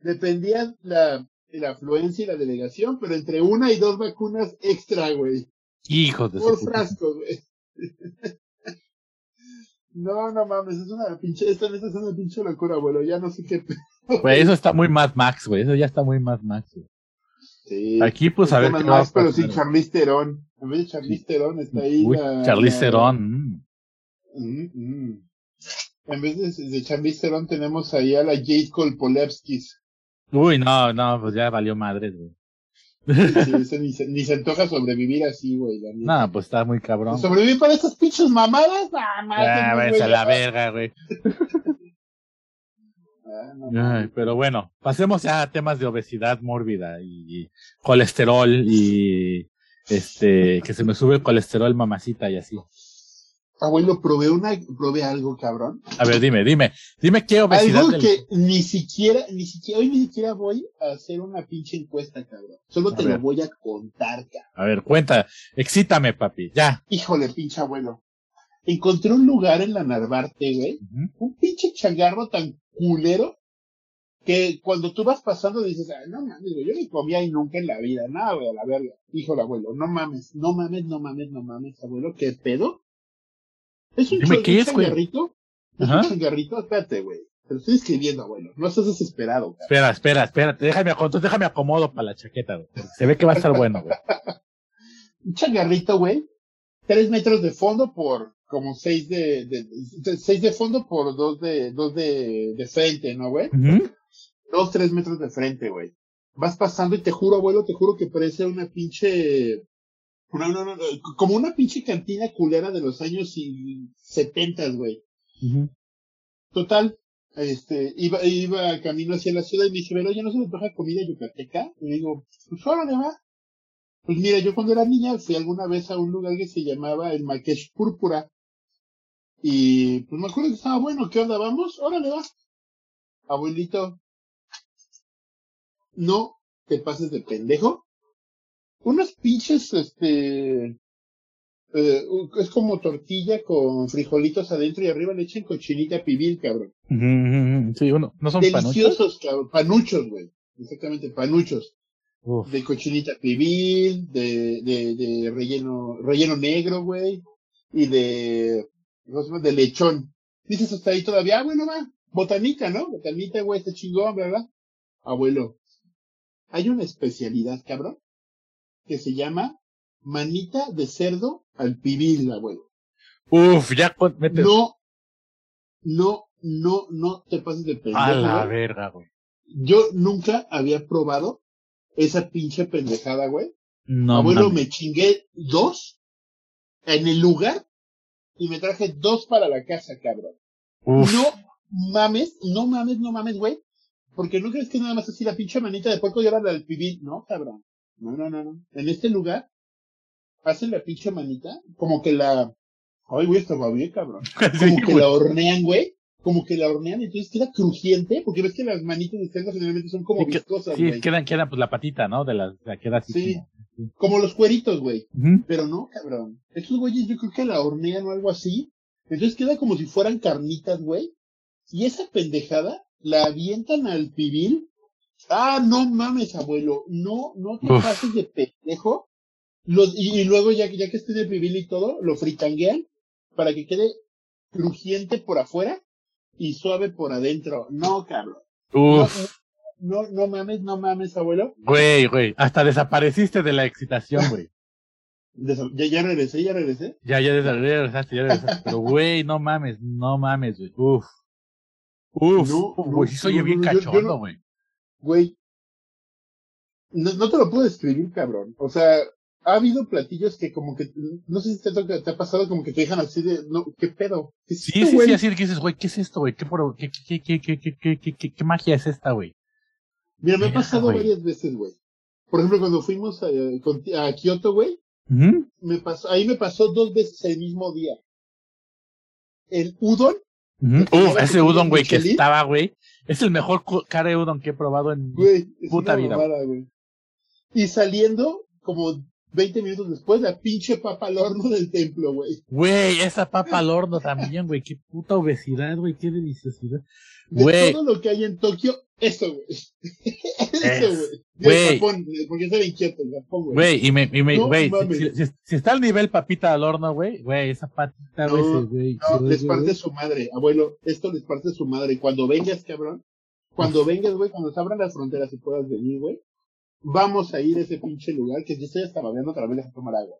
Dependía la, la afluencia y la delegación, pero entre una y dos vacunas extra, güey. Hijos de Por frasco, güey. No, no mames, es una pinche, esta neta es una pinche locura, abuelo. Ya no sé qué. Güey, eso está muy Mad Max, güey. Eso ya está muy Mad Max, güey. Sí. Aquí, pues, a ver qué va a más, pero sin güey. Charlize Theron. En vez de Charlize Theron está ahí Uy, la. Charlize la- Theron. mm. Mm, mm. En vez de, de Charlize Theron tenemos ahí a la Jade Kolpolevskis. Uy, no, no, pues ya valió madres, güey. Sí, ni, se, ni se antoja sobrevivir así, güey. No, pues está muy cabrón. ¿Sobrevivir para estas pinches mamadas? Mátenme, váyanse güey. a la verga, güey. Ah, no Ay, mames. pero bueno, pasemos ya a temas de obesidad mórbida y, y colesterol y este, que se me sube el colesterol mamacita y así. Abuelo, probé una, probé algo, cabrón. A ver, dime, dime, dime qué obesidad Algo del- que ni siquiera, ni siquiera, hoy ni siquiera voy a hacer una pinche encuesta, cabrón. Solo A te ver. lo voy a contar, cabrón. A ver, cuenta, excítame, papi, ya. Híjole, pinche abuelo. Encontré un lugar en la Narvarte, güey. Un pinche changarro tan culero que cuando tú vas pasando dices, Ay, no mames, yo ni comía ahí nunca en la vida. Nada, güey, a la verga. Híjole, abuelo, no mames, no mames, no mames, no mames, abuelo, ¿qué pedo? Es un, Dime, ¿qué es, güey? Es un changarrito, espérate, güey. Te lo estoy escribiendo, abuelo. No estás desesperado, cabrón. Espera, espera, espérate, déjame, entonces déjame acomodo para la chaqueta, güey. Se ve que va a estar bueno, güey. Un changarrito, güey. Tres metros de fondo por como seis de, de, de- seis de fondo por dos de, dos de, de frente, ¿no, güey? Dos, tres metros de frente, güey. Vas pasando y te juro, abuelo, te juro que parece una pinche, una, una- una- como una pinche cantina culera de los años y setentas, güey. Ujú. Total, este, iba, iba camino hacia la ciudad y me dice, pero oye, ¿no se me toca comida yucateca? Y le digo, pues órale, va. Pues mira, yo cuando era niña fui alguna vez a un lugar que se llamaba el Maquesh Púrpura. Y pues me acuerdo que estaba bueno, ¿qué onda? ¿Vamos? Órale, va. Abuelito, no te pases de pendejo. Unos pinches, este, eh, es como tortilla con frijolitos adentro y arriba le echan cochinita pibil, cabrón. Sí, bueno, no son panuchos. Deliciosos, cabrón. Panuchos, güey. Exactamente, panuchos. Uf. De cochinita pibil, de, de, de relleno, relleno negro, güey. Y de, de lechón. Dices hasta ahí todavía, ah, bueno, va. Botanita, ¿no? Botanita, güey, está chingón, ¿verdad? Abuelo. Hay una especialidad, cabrón, que se llama manita de cerdo al pibil, abuelo. Uf, ya mete No, no, no, no te pases de pendejo. a la güey. verga, güey. Yo nunca había probado esa pinche pendejada, güey. No, Abuelo, me chingué dos en el lugar y me traje dos para la casa, cabrón. Uf. No mames, no mames, no mames, güey. Porque no crees que nada más así la pinche manita de puerco la del pibil. No, cabrón. No, no, no, no. En este lugar hacen la pinche manita como que la... Ay, güey, estaba bien, cabrón. Sí, Como que güey. la hornean, güey. Como que la hornean entonces queda crujiente. Porque ves que las manitas de cerdo generalmente son como Sí, que- viscosas, Sí, güey. quedan, quedan pues la patita, ¿no? De la, la queda así. Sí. como- Como los cueritos, güey. Pero no, cabrón. Estos güeyes yo creo que la hornean o algo así. Entonces queda como si fueran carnitas, güey. Y esa pendejada la avientan al pibil. Ah, no mames, abuelo. No, no te Uf. pases de pendejo. Los, y, y luego, ya, que- ya que esté el pibil y todo, lo fritanguean para que quede crujiente por afuera y suave por adentro. No. No, Uf. no, no mames, no mames, abuelo. Güey, güey. Hasta desapareciste de la excitación, güey. Ya, ya regresé, ya regresé. Ya, ya regresaste, ya regresaste. Pero, güey, no mames, no mames, güey. Uf. Uf. No, Uf, no, güey, sí no, bien cachondo, güey. Güey, no, no te lo puedo describir, cabrón. O sea, ha habido platillos que como que, no sé si te, toca- te ha pasado como que te dejan así de, no, ¿qué pedo? ¿Qué Sí, esto, sí, güey? sí, así que dices, güey, ¿qué es esto, güey? ¿Qué, por- qué, qué, qué, qué, qué, qué, qué, qué, qué magia es esta, güey? Mira, me ha pasado güey. varias veces, güey. Por ejemplo, cuando fuimos a, Kioto, güey, me pasó, ahí me pasó dos veces el mismo día. El udon, que Uf, ese udon, güey, que estaba, güey. Es el mejor udon que he probado en... güey, Puta vida, mamada, güey. Y saliendo, como 20 minutos después, la pinche papa al horno del templo, güey. Güey, esa papa al horno también, güey. Qué puta obesidad, güey. Qué deliciosidad. De todo lo que hay en Tokio, eso, güey. eso, güey. Japón, porque está inquieto el Japón, güey. Güey, y me, y me, güey, si, mames. si- si- si está al nivel papita al horno, güey, güey, esa patita, güey, No, se- güey. No, se- les parte su madre, abuelo. Esto les parte su madre. Cuando vengas, cabrón. Cuando vengas, güey, cuando se abran las fronteras y puedas venir, güey. Vamos a ir a ese pinche lugar que yo estoy hasta babeando otra vez a tomar agua.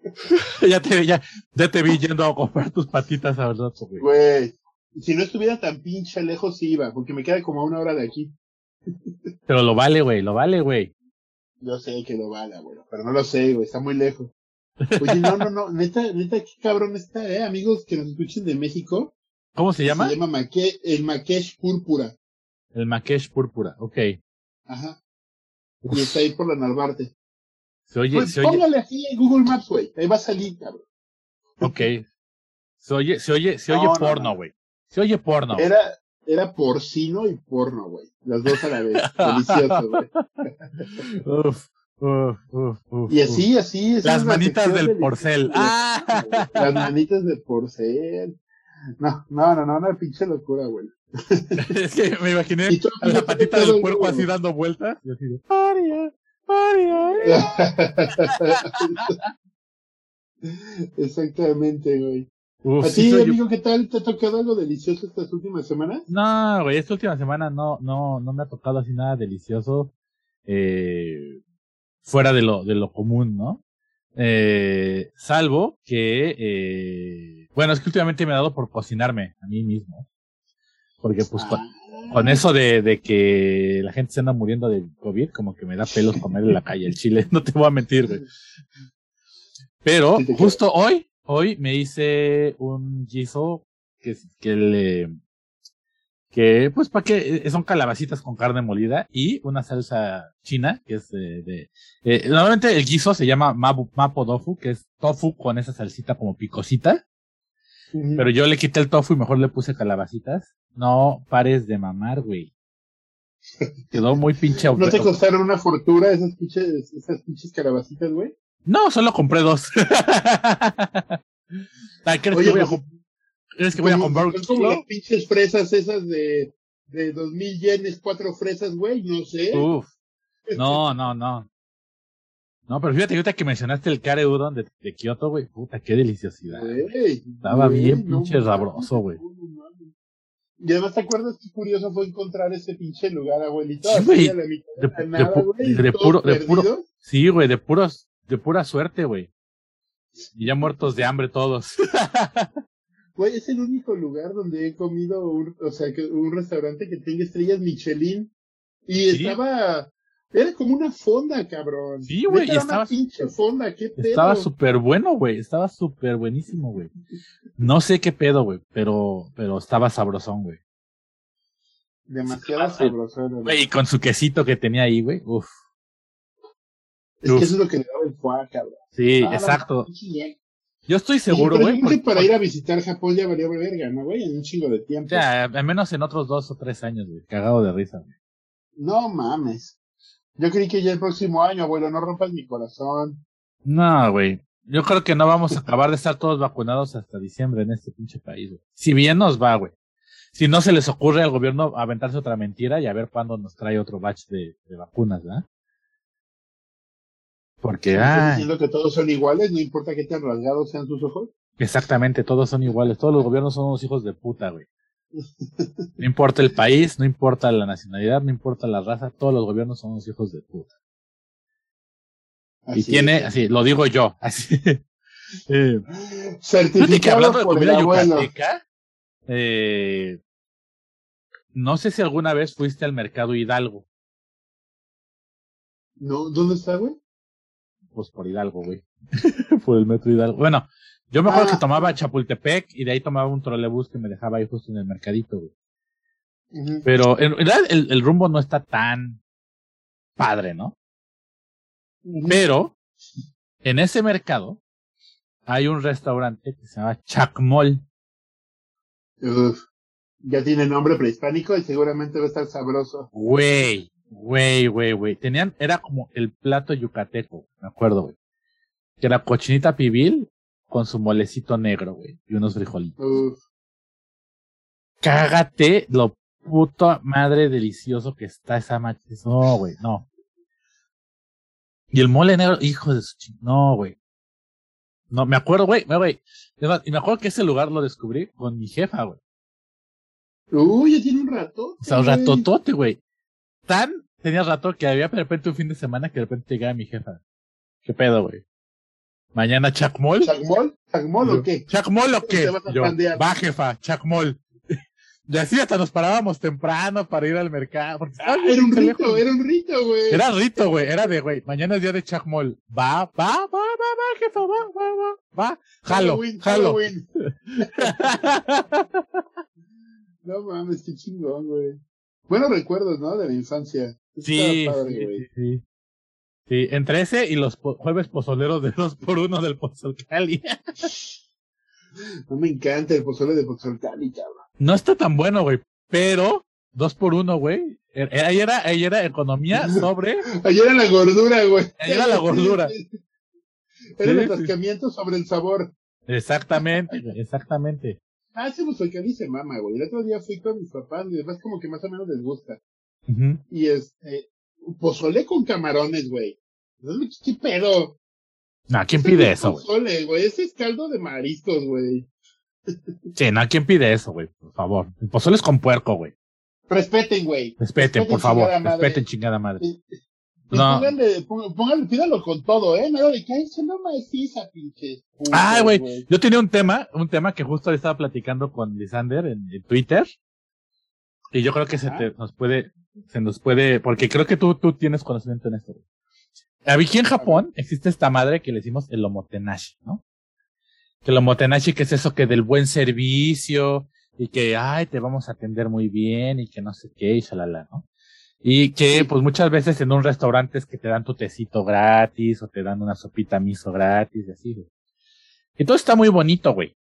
ya, te, ya, ya te vi yendo a comprar tus patitas al rato, güey. Güey. Si no estuviera tan pinche lejos, sí iba, porque me queda como a una hora de aquí. Pero lo vale, güey, lo vale, güey. Yo sé que lo vale, abuelo, pero no lo sé, güey, está muy lejos. Oye, no, no, no, neta, neta, qué cabrón está, eh, amigos que nos escuchen de México. ¿Cómo se llama? Se llama Maque- el Maquesh Púrpura. El maquesh púrpura, ok. Ajá. Y está ahí por la Narvarte. Se oye, Pues se oye, póngale así en Google Maps, güey. Ahí va a salir, cabrón. ok. Se oye, se oye, se oye No, no, porno, no. güey. Se oye porno. Era, era porcino y porno, güey. Las dos a la vez. Delicioso, güey. Uf, uf, uf, uf. Y así, así. esa Las manitas del porcel. Ah. Las manitas de porcel. No, no, no, no, una pinche locura, güey. es que me imaginé a la patita del puerco mundo. así dando vueltas. Y así de, María. Exactamente, güey. Uf, ¿A sí ti, yo- amigo, qué tal? ¿Te ha tocado algo delicioso estas últimas semanas? No, güey, esta última semana no, no, no me ha tocado así nada delicioso. Eh, fuera de lo, de lo común, ¿no? Eh, salvo que, eh, Bueno, es que últimamente me he dado por cocinarme a mí mismo. Porque pues con, Ah. con eso de, de que la gente se anda muriendo de COVID, como que me da pelos comer en la calle el chile. No te voy a mentir, güey. Pero justo hoy, hoy me hice un guiso que, que le, que pues para que son calabacitas con carne molida y una salsa china que es de, de eh, normalmente el guiso se llama mapo, mapo tofu que es tofu con esa salsita como picosita pero yo le quité el tofu y mejor le puse calabacitas no pares de mamar güey quedó muy pinche ¿No te costaron una fortuna esas pinches, esas pinches calabacitas, güey? no solo compré dos ¿crees Oye, que voy a pues, crees que voy a comprar un como las pinches fresas esas de, de dos mil yenes, cuatro fresas, güey, no sé. Uf. No, no, no. No, pero fíjate, ahorita que mencionaste el kare udon de, de Kioto, güey, puta, qué deliciosidad. Güey, Estaba güey, bien no pinche mames, sabroso, güey. no mames. Y además, ¿te acuerdas qué curioso fue encontrar ese pinche lugar, abuelito? Sí, güey. De- de nada, pu- güey, de puro- de. Sí, güey, de puros, de pura suerte, güey. Y ya muertos de hambre todos. Güey, es el único lugar donde he comido, un, o sea, que un restaurante que tenga estrellas Michelin. Y Sí. estaba, era como una fonda, cabrón. Sí, güey, era estaba una pinche fonda, qué pedo. Estaba súper bueno, güey. Estaba súper buenísimo, güey. No sé qué pedo, güey, pero, pero estaba sabrosón, güey. Demasiado Sí. era, Güey, y con su quesito que tenía ahí, güey. Uf. Es Uf. que eso es lo que le daba el foie, cabrón. Sí, Ah, exacto. Yo estoy seguro, güey. porque- para ir a visitar Japón ya valía verga, ¿no, güey? En un chingo de tiempo. O sea, al menos en otros dos o tres años, güey. Cagado de risa, güey. No mames. Yo creí que ya el próximo año, abuelo, no rompas mi corazón. No, güey. Yo creo que no vamos a acabar de estar todos vacunados hasta diciembre en este pinche país, güey. Si bien nos va, güey. Si no se les ocurre al gobierno aventarse otra mentira y a ver cuándo nos trae otro batch de, de vacunas, ¿verdad? Porque, ¿Estás ah, diciendo que todos son iguales? No importa qué tan rasgados sean sus ojos. exactamente, todos son iguales. Todos los gobiernos son unos hijos de puta, güey. No importa el país, no importa la nacionalidad, no importa la raza, todos los gobiernos son unos hijos de puta. y tiene, es. así, lo digo yo, así. Eh, que hablando de comida yucateca, eh, no sé si alguna vez fuiste al mercado Hidalgo, No, ¿Dónde está, güey? pues por Hidalgo, güey, por el metro Hidalgo. Bueno, yo me acuerdo Ah. que tomaba Chapultepec y de ahí tomaba un trolebús que me dejaba ahí justo en el mercadito, güey. Pero en realidad el, el rumbo no está tan padre, ¿no? Pero en ese mercado hay un restaurante que se llama Chacmol. Uf. Ya tiene nombre prehispánico y seguramente va a estar sabroso. Güey, güey, güey, güey. Tenían, era como el plato yucateco, me acuerdo, güey. Que era cochinita pibil con su molecito negro, güey. Y unos frijolitos. Uf. Cágate lo puto madre delicioso que está esa matriz. No, güey, no. Y el mole negro, hijo de su ching... No, güey. No, me acuerdo, güey, me- güey. Y me acuerdo que ese lugar lo descubrí con mi jefa, güey. Uy, ya tiene un rato. O sea, un ratotote, güey. Tan tenía rato que había de repente un fin de semana que de repente llegaba mi jefa. ¿Qué pedo, güey? Mañana Chacmol. ¿Chacmol? ¿Chacmol o qué? ¿Chacmol o qué? Yo, va jefa, Chacmol. Y así hasta nos parábamos temprano para ir al mercado. porque Ah, era un lejos. rito, era un rito, güey. Era rito, güey. Era de, güey, mañana es día de Chacmol. Va, va, va, va, va, jefa, va, va, va, va. Jalo, Halloween, jalo. Halloween. No mames, qué chingón, güey. Buenos recuerdos, ¿no? De la infancia. Sí, Estaba padre, sí, güey. sí, sí. Sí, entre ese y los po- jueves pozoleros de dos por uno del Pozolcali. No me encanta el pozole de Pozolcali, cabrón. No está tan bueno, güey, pero dos por uno, güey. Eh, eh, Ahí era, ahí era economía sobre. Ahí era la gordura, güey. Ahí era la gordura. Era el atascamiento sobre el sabor. Exactamente, exactamente. Ah, ese Pozolcali se mama, güey. El otro día fui con mis papás y además como que más o menos les gusta. Y este, pozole con camarones, güey. ¿Qué pedo? No, ¿quién pide eso, güey? Ese es caldo de mariscos, güey. Sí, no, ¿quién pide eso, güey? Por favor. El pozole es con puerco, güey. Respeten, güey. Respeten, por favor. madre. Respeten, chingada madre. No. Pónganle, pó- pónganle, pídalo con todo, ¿eh? Nada de que, se no maciza, pinche. putos, Ay, güey. Yo tenía un tema, un tema que justo le estaba platicando con Lisander en, en Twitter. Y yo creo que se te, nos puede, se nos puede, porque creo que tú, tú tienes conocimiento en esto. Aquí en Japón existe esta madre que le decimos el omotenashi, ¿no? Que el omotenashi que es eso que del buen servicio y que, ay, te vamos a atender muy bien y que no sé qué y shalala, ¿no? Y que, pues muchas veces en un restaurante es que te dan tu tecito gratis o te dan una sopita miso gratis y así, güey. Y todo está muy bonito, güey.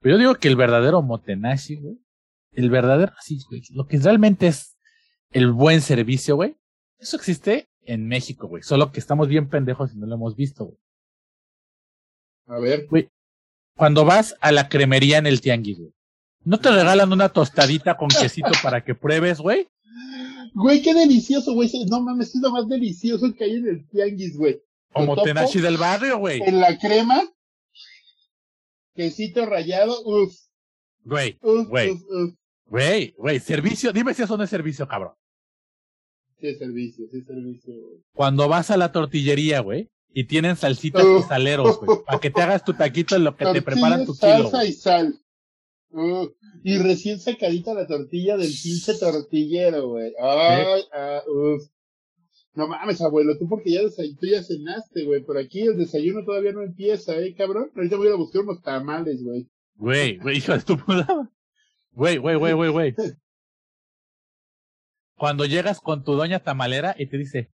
Pero yo digo que el verdadero motenashi, güey, el verdadero, así, güey, lo que realmente es el buen servicio, güey, eso existe en México, güey. Solo que estamos bien pendejos y no lo hemos visto, güey. A ver. Cuando vas a la cremería en el tianguis, güey. ¿No te regalan una tostadita con quesito para que pruebes, güey? Güey, qué delicioso, güey. No mames, es lo más delicioso que hay en el tianguis, güey. O Totopo, motenashi del barrio, güey. En la crema, quesito rallado, uff, Güey, Güey. güey, güey. Servicio, dime si eso no es servicio, cabrón. Sí, es servicio, sí, es servicio, güey. Cuando vas a la tortillería, güey, y tienen salsitas y saleros, güey, para que te hagas tu taquito en lo que te preparan tu kilo. salsa y sal. Uh, y recién sacadita la tortilla del pinche tortillero, güey. Ay, ah, uf. No mames, abuelo, tú porque ya, tú ya cenaste, güey. Por aquí el desayuno todavía no empieza, ¿eh, cabrón? Ahorita voy a buscar unos tamales, güey. Güey, güey, hijo de tu puta. Güey, güey, güey, güey, güey. Cuando llegas con tu doña tamalera y te dice,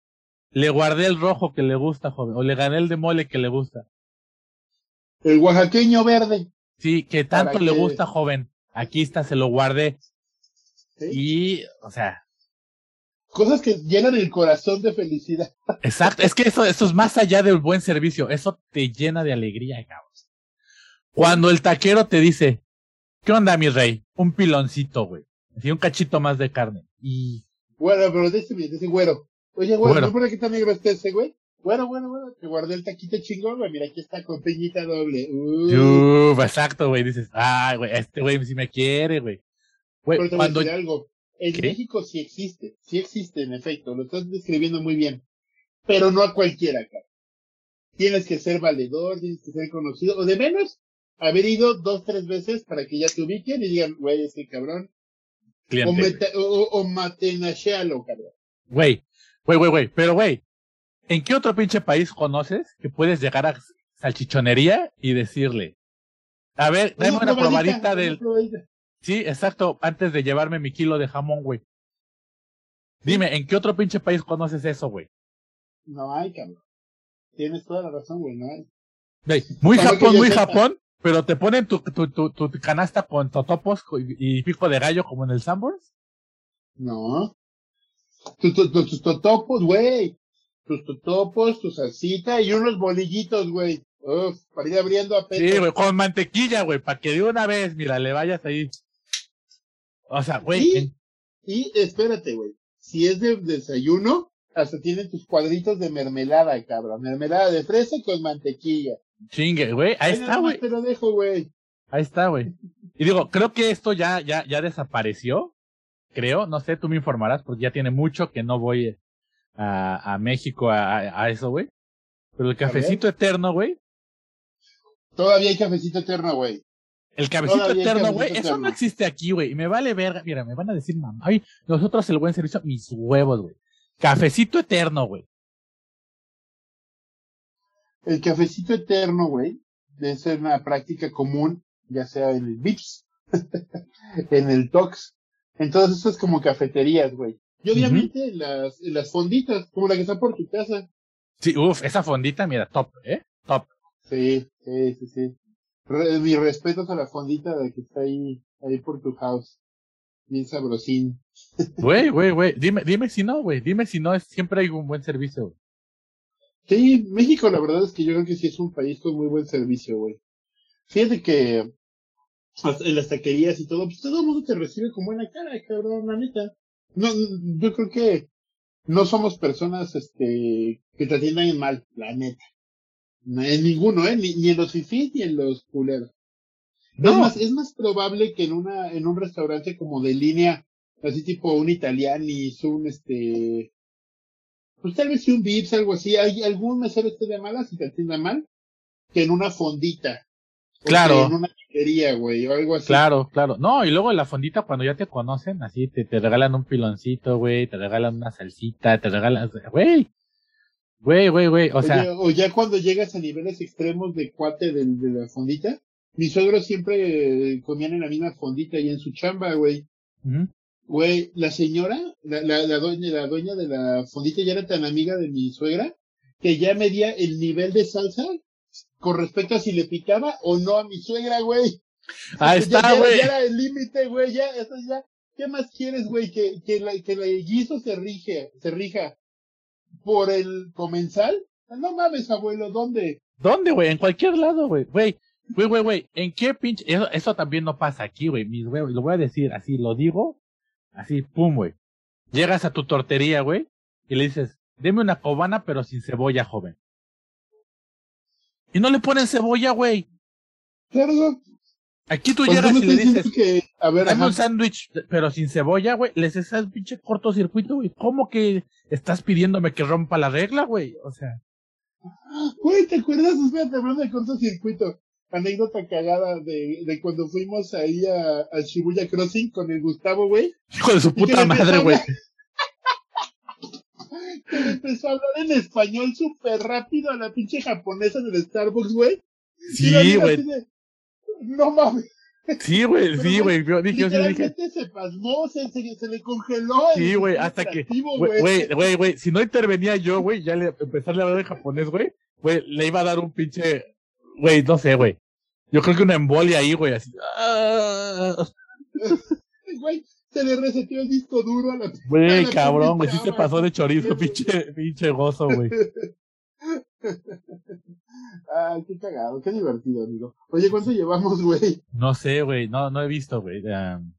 le guardé el rojo que le gusta, joven, o le gané el de mole que le gusta. El oaxaqueño verde. Sí, que tanto ¿Para le gusta, joven. Aquí está, se lo guardé. ¿sí? Y, o sea, Cosas que llenan el corazón de felicidad. exacto. Es que eso, eso es más allá del buen servicio. Eso te llena de alegría, cabrón. Cuando el taquero te dice, ¿qué onda, mi rey? Un piloncito, güey. Así un cachito más de carne. Y, Bueno, pero dice, dice güero. Oye, güero, Güero. ¿no por tan negro está ese, güey? Bueno, bueno, bueno, te guardé el taquito chingón, güey. Mira, aquí está con peñita doble. Uh. Uf, exacto, güey. Dices, ay, güey, este güey sí me quiere, güey. Güey, Pero te voy a cuando, decir algo. En ¿Qué? México sí existe, sí existe, en efecto, lo estás describiendo muy bien. Pero no a cualquiera, cara. Tienes que ser valedor, tienes que ser conocido, o de menos haber ido dos, tres veces para que ya te ubiquen y digan, güey, ese cabrón. O, cliente, meta, o, o, cabrón. güey, güey, güey, güey, pero güey, ¿en qué otro pinche país conoces que puedes llegar a salchichonería y decirle, a ver, dame una probadita una del, probadita. sí, exacto, antes de llevarme mi kilo de jamón, güey. Dime, ¿en qué otro pinche país conoces eso, güey? No hay, cabrón. Tienes toda la razón, güey, no hay. Güey, Muy Para Japón, muy sepa. Japón, pero te ponen tu, tu, tu, tu canasta con totopos y, y pico de gallo como en el Sanborns. No. Tus, tus, tus, totopos, güey. Tus totopos, tu salsita y unos bolillitos, güey. Uf, para ir abriendo a Sí, güey, con mantequilla, güey, para que de una vez, mira, le vayas ahí. O sea, güey, en- Y espérate, güey. Si es de desayuno, hasta tienen tus cuadritos de mermelada, cabrón. Mermelada de fresa con mantequilla. Chingue, güey, ahí está, güey, Te lo dejo, güey. ahí está, güey. Y digo, creo que esto ya, ya, ya desapareció, creo, no sé, tú me informarás, porque ya tiene mucho que no voy a, a México a, a- eso, güey. Pero el cafecito eterno, güey, Todavía hay cafecito eterno, güey. el cafecito Todavía eterno, güey, eso eterno. no existe aquí, güey, y me vale verga, mira, me van a decir, mamá, ay, nosotros el buen servicio, mis huevos, güey. Cafecito eterno, güey. El cafecito eterno, güey, debe ser una práctica común, ya sea en el Vips, en el Tox, en todas estas como cafeterías, güey. Y obviamente en las, en las fonditas, como la que está por tu casa. Sí, uff, esa fondita, mira, top, ¿eh? Top. Sí, sí, sí, sí. Re- mis respetos a la fondita de que está ahí, ahí por tu house. Bien sabrosín. Güey, güey, güey. Dime, dime si no, güey. Dime si no, es, siempre hay un buen servicio. güey. Sí, México la verdad es que yo creo que sí es un país con muy buen servicio, güey. Fíjate que hasta en las taquerías y todo, pues todo el mundo te recibe con buena cara, cabrón, la neta. No, yo creo que no somos personas, este, que te atiendan mal, la neta. No, en ninguno, eh, ni, ni en los fifís ni en los culeros. Es más, es más probable que en una, en un restaurante como de línea, así tipo un italianis, un este, pues tal vez si un Vips, algo así, hay algún mesero esté de malas y te atienda mal, que en una fondita. Claro. En una taquería, güey, o algo así. Claro, claro. No, y luego en la fondita, cuando ya te conocen, así te, te regalan un piloncito, güey, te regalan una salsita, te regalan, güey. Güey, güey, güey. O sea, o ya cuando llegas a niveles extremos de cuate de, de la fondita, mis suegros siempre eh, comían en la misma fondita y en su chamba, güey. ujú. Güey, la señora, la, la, la dueña, la dueña de la fondita ya era tan amiga de mi suegra que ya medía el nivel de salsa con respecto a si le picaba o no a mi suegra, güey. ahí está, ya, güey. Ya era el límite, güey, ya, eso ya. ¿Qué más quieres, güey? Que, que, la, que el guiso se rige, se rija por el comensal. No mames, abuelo, ¿dónde? ¿Dónde, güey? En cualquier lado, güey. Güey, güey, güey, güey. ¿En qué pinche? Eso, eso también no pasa aquí, güey. Mis güey, lo voy a decir así, lo digo. Así, pum, güey. Llegas a tu tortería, güey, y le dices, deme una cobana, pero sin cebolla, joven. Y no le ponen cebolla, güey. Aquí tú llegas y le estás dices, que, a ver, dame ajá, un sándwich, pero sin cebolla, güey. Les el pinche cortocircuito, güey. ¿Cómo que estás pidiéndome que rompa la regla, güey? O sea, güey, ¿te acuerdas? Espérate, hablando de cortocircuito. Anécdota cagada de, de cuando fuimos ahí a, al Shibuya Crossing con el Gustavo, güey. hijo de su ¿Y qué puta madre, a güey. Que empezó a hablar en español súper rápido a la pinche japonesa en el Starbucks, güey. Sí, güey. No mames. Sí, güey, sí, güey. Yo dije, yo dije, se pasmó, se, se, se le congeló. el Sí, güey, hasta que, güey, güey, güey, si no intervenía yo, güey, ya le empezarle a hablar en japonés, güey, güey, le iba a dar un pinche, güey, no sé, güey. Yo creo que una embolia ahí, güey, así. ah, Güey, se le reseteó el disco duro a la Güey, cabrón, güey, sí se pasó de chorizo, pinche, pinche gozo, güey. Ay, qué cagado, qué divertido, amigo. Oye, ¿cuánto llevamos, güey? No sé, güey, no, no he visto, güey. um,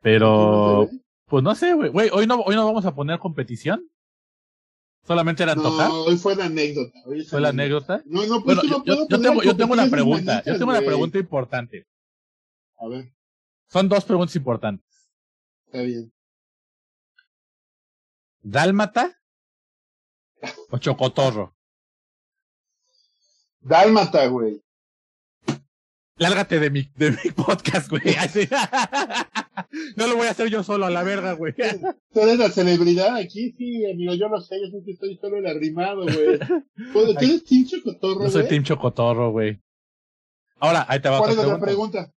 pero, pues no sé, güey. Güey, hoy no, hoy no vamos a poner competición. Solamente era tocar. No, hoy fue la anécdota. Hoy Fue la anécdota. No, no, pues Bueno, yo, no yo- yo tengo, yo tengo una pregunta. Yo tengo una pregunta importante. A ver, Son dos preguntas importantes. está bien. ¿Dálmata o chocotorro? Dálmata, güey. Lárgate de mi, de mi podcast, güey. Así. No lo voy a hacer yo solo a la verga, güey. Tú eres la celebridad aquí, sí, amigo, yo lo sé, yo que estoy solo el arrimado, güey. Pues, ¿Tú eres Team Chocotorro, Yo soy güey? Team Chocotorro, güey. Ahora, ahí te va ¿Cuál otra es la pregunta. pregunta?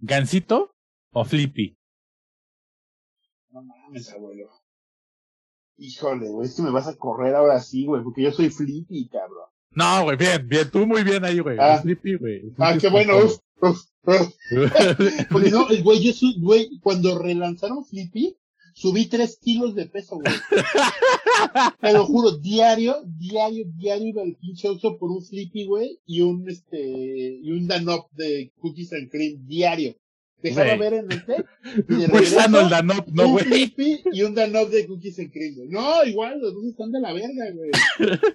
¿Gansito o Flippy? No mames, abuelo. Híjole, güey, es que me vas a correr ahora sí, güey, porque yo soy flippy, cabrón. No, güey, bien, bien. Tú muy bien ahí, güey. Ah. Flippy, güey. Ah, qué bueno, uf, uf, uf. Porque no, güey, yo soy, güey, cuando relanzaron Flippy, subí tres kilos de peso, güey. Te lo juro, diario, diario, diario iba al pinche Oxxo por un Flippy, güey, y un, este, y un Danop de cookies and cream, diario. Dejaba ver en el y regreso, sano el Danop, no, un güey. Y un Danop de cookies and cream. No, igual, los dos están de la verga, güey.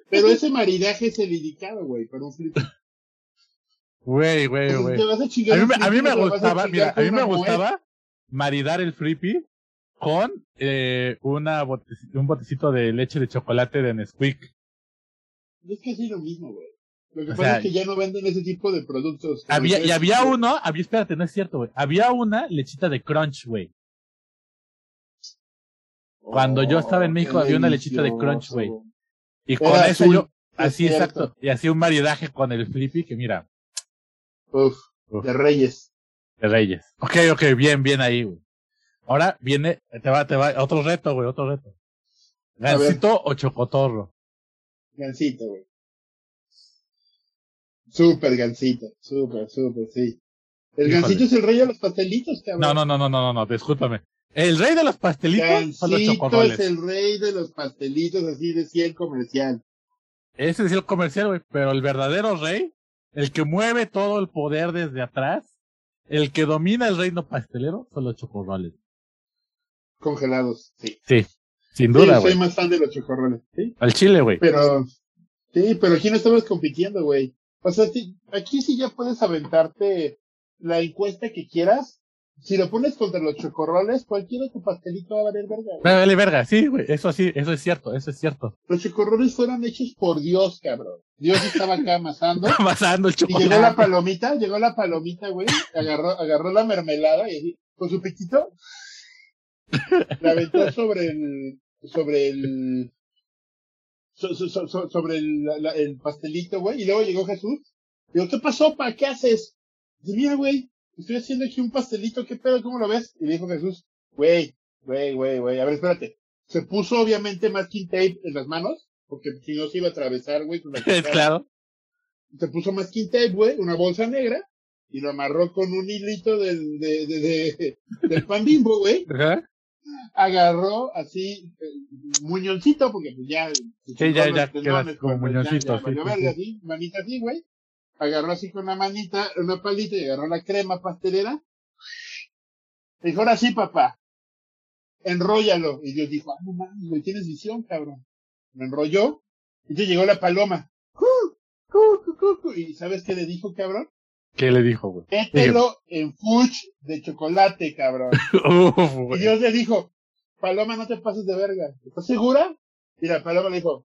Pero ese maridaje es el indicado, güey, para un Flippy. Güey, güey, güey. a mí, me- a mí gustaba, mira, a mí me gustaba maridar el Flippy con eh, una bote- un botecito de leche de chocolate de Nesquik. Es casi lo mismo, güey. Lo que O pasa sea, es que ya no venden ese tipo de productos. Había, y había uno, había, espérate, no es cierto, güey. Había una lechita de crunch, güey. Cuando yo estaba en Oh, México había una lechita de crunch, güey. Y Era con eso azul, yo, así exacto, y hacía un maridaje con el Flippy que mira, Uf, Uf. de Reyes. de Reyes. Ok, ok, bien, bien ahí, güey. Ahora viene, te va, te va, otro reto, güey, otro reto. ¿Gansito o chocotorro? Gansito, güey. Súper gansito. Súper, súper, sí. El Híjole. gansito es el rey de los pastelitos, cabrón. No, no, no, no, no, no, discúlpame. El rey de los pastelitos son los chocorroles. es el rey de los pastelitos, así decía el comercial. Ese es el comercial, güey, pero el verdadero rey, el que mueve todo el poder desde atrás, el que domina el reino pastelero, son los chocorroles. Congelados, sí. Sí, sin Sí, duda, soy güey. más fan de los chocorroles. Sí, Al chile, güey. pero, sí, pero aquí no estamos compitiendo, güey. O sea, sí, aquí sí ya puedes aventarte la encuesta que quieras si lo pones contra los chocorroles, cualquier otro pastelito va a valer verga. güey. Vale, verga, sí, güey, eso sí, eso es cierto, eso es cierto. Los chocorroles fueron hechos por Dios, cabrón. Dios estaba acá amasando. Amasando el Y llegó la palomita, llegó la palomita, güey, agarró, agarró la mermelada y así, con su piquito, la aventó sobre el, sobre el, so- so- so- so- sobre el, la- el pastelito, güey, y luego llegó Jesús. Digo, ¿qué pasó, pa? ¿Qué haces? Dice, mira, güey, estoy haciendo aquí un pastelito, ¿qué pedo? ¿Cómo lo ves? Y le dijo Jesús, güey, güey, güey, güey, a ver, espérate. Se puso obviamente masking tape en las manos, porque si no se iba a atravesar, güey, con la claro. se puso masking tape, güey, una bolsa negra, y lo amarró con un hilito del, de, de, de- del pan bimbo, güey. Ajá. Agarró así, eh, muñoncito, porque pues ya. Sí, ya, ya, pues, quedas mames, como pues, ya- muñoncito, ya sí, valió sí, verga, sí. así, manita así, güey. Agarró así con una manita, una palita y agarró la crema pastelera. Dijo, ahora sí, papá. Enróllalo. Y Dios dijo, ah, no mames, güey, tienes visión, cabrón. Lo enrolló. Y ya llegó la paloma. ¡Cu, cu, cu, cu, cu! ¿Y sabes qué le dijo, cabrón? ¿Qué le dijo, güey? Mételo en fuch de chocolate, cabrón. Uf, Y. Dios le dijo, Paloma, no te pases de verga. ¿Estás segura? Y la Paloma le dijo,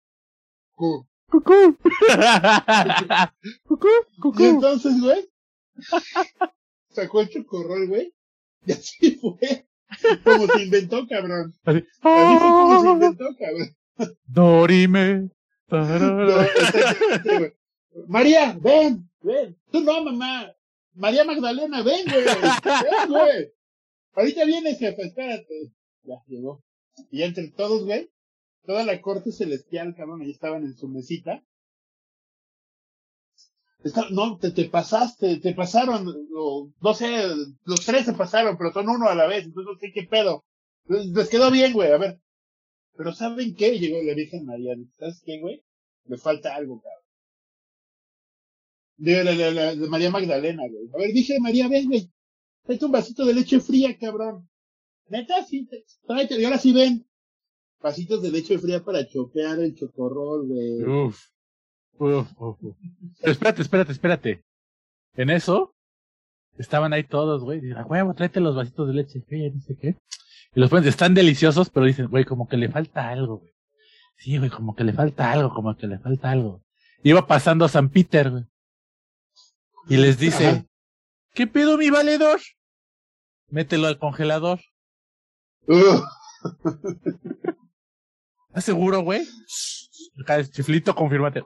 cu. Cucú. Cucú, Y cucú. entonces, güey, sacó el chocorrol, güey. Y así fue. Como se inventó, cabrón. Así. Así fue como se Ah, inventó, cabrón. Dorime. No, exactamente, güey. María, ven, ven. Tú no, mamá. María Magdalena, ven, güey. Ven, güey. Ahorita viene, jefe, espérate. Ya llegó. Y entre todos, güey, toda la corte celestial, cabrón, ahí estaban en su mesita. Está- no, te, te pasaste, te pasaron, o, no sé, los tres se pasaron, pero son uno a la vez, entonces no sé qué pedo. Les, les quedó bien, güey, a ver. Pero ¿saben qué? Llegó la Virgen María, ¿sabes qué, güey? Me falta algo, cabrón. De, la, la- de María Magdalena, güey. A ver, dije, María, ven, güey. Tráete un vasito de leche fría, cabrón. Neta, sí, te- tráete, y ahora sí ven. Vasitos de leche fría para chopear el chocorrol, güey. Uf. Uf, uf, uf. Pero espérate, espérate, espérate. En eso, estaban ahí todos, güey. Dicen, "A huevo, tráete los vasitos de leche. ¿Qué? No sé qué. Y los ponen, están deliciosos, pero dicen, güey, como que le falta algo, güey. Sí, güey, como que le falta algo, como que le falta algo. Iba pasando San Peter, güey. Y les dice, Ajá. ¿qué pedo mi valedor? Mételo al congelador. Ugh. ¿Estás seguro, güey? Acá el chiflito, confírmate.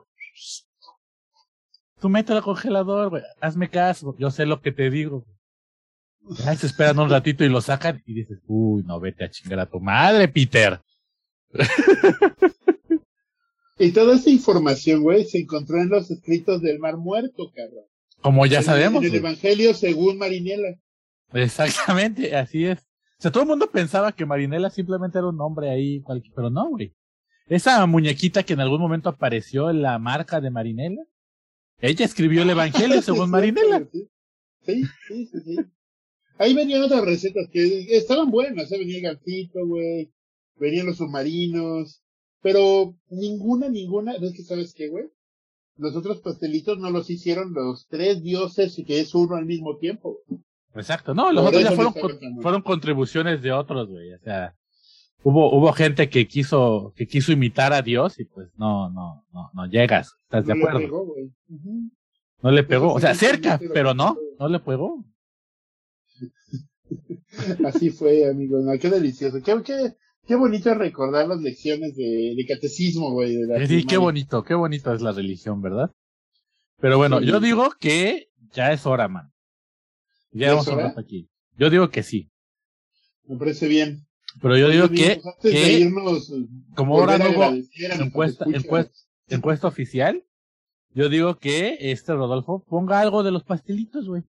Tú mételo al congelador, güey. Hazme caso. Yo sé lo que te digo. Ya se esperan un ratito y lo sacan y dices, uy, no, vete a chingar a tu madre, Peter. Y toda esa información, güey, se encontró en los escritos del Mar Muerto, cabrón. Como ya sabemos. En el. Evangelio según Marinela. Exactamente, así es. O sea, todo el mundo pensaba que Marinela simplemente era un nombre ahí, cualquier, pero no, güey. Esa muñequita que en algún momento apareció en la marca de Marinela, ella escribió el Evangelio según Marinela. Sí, sí, sí, sí. Ahí venían otras recetas que estaban buenas, ¿eh? venía el gancito, güey, venían los submarinos, pero ninguna, ninguna, ¿no es que sabes qué, güey? Los otros pastelitos no los hicieron los tres dioses y que es uno al mismo tiempo. Exacto, no, los Por otros ya fueron, con- fueron contribuciones de otros, güey. O sea, hubo, hubo gente que quiso, que quiso imitar a Dios y pues no, no, no, no llegas. ¿Estás de No le acuerdo? pegó, güey. No le pegó. O sea, sí, cerca, pero no, no le pegó. Así fue, amigo. No, qué delicioso. Qué, qué, qué bonito recordar las lecciones de, de catecismo, güey. de Sí, qué bonito, qué bonito es la religión, ¿verdad? Pero bueno, Sí. yo digo que ya es hora, man. Ya ¿Ya vamos hora? rato aquí. Yo digo que sí. Me parece bien. Pero yo digo que, amigos, antes de que irnos, como ahora a no hubo a encuesta, encuesta oficial, yo digo que este Rodolfo ponga algo de los pastelitos, güey.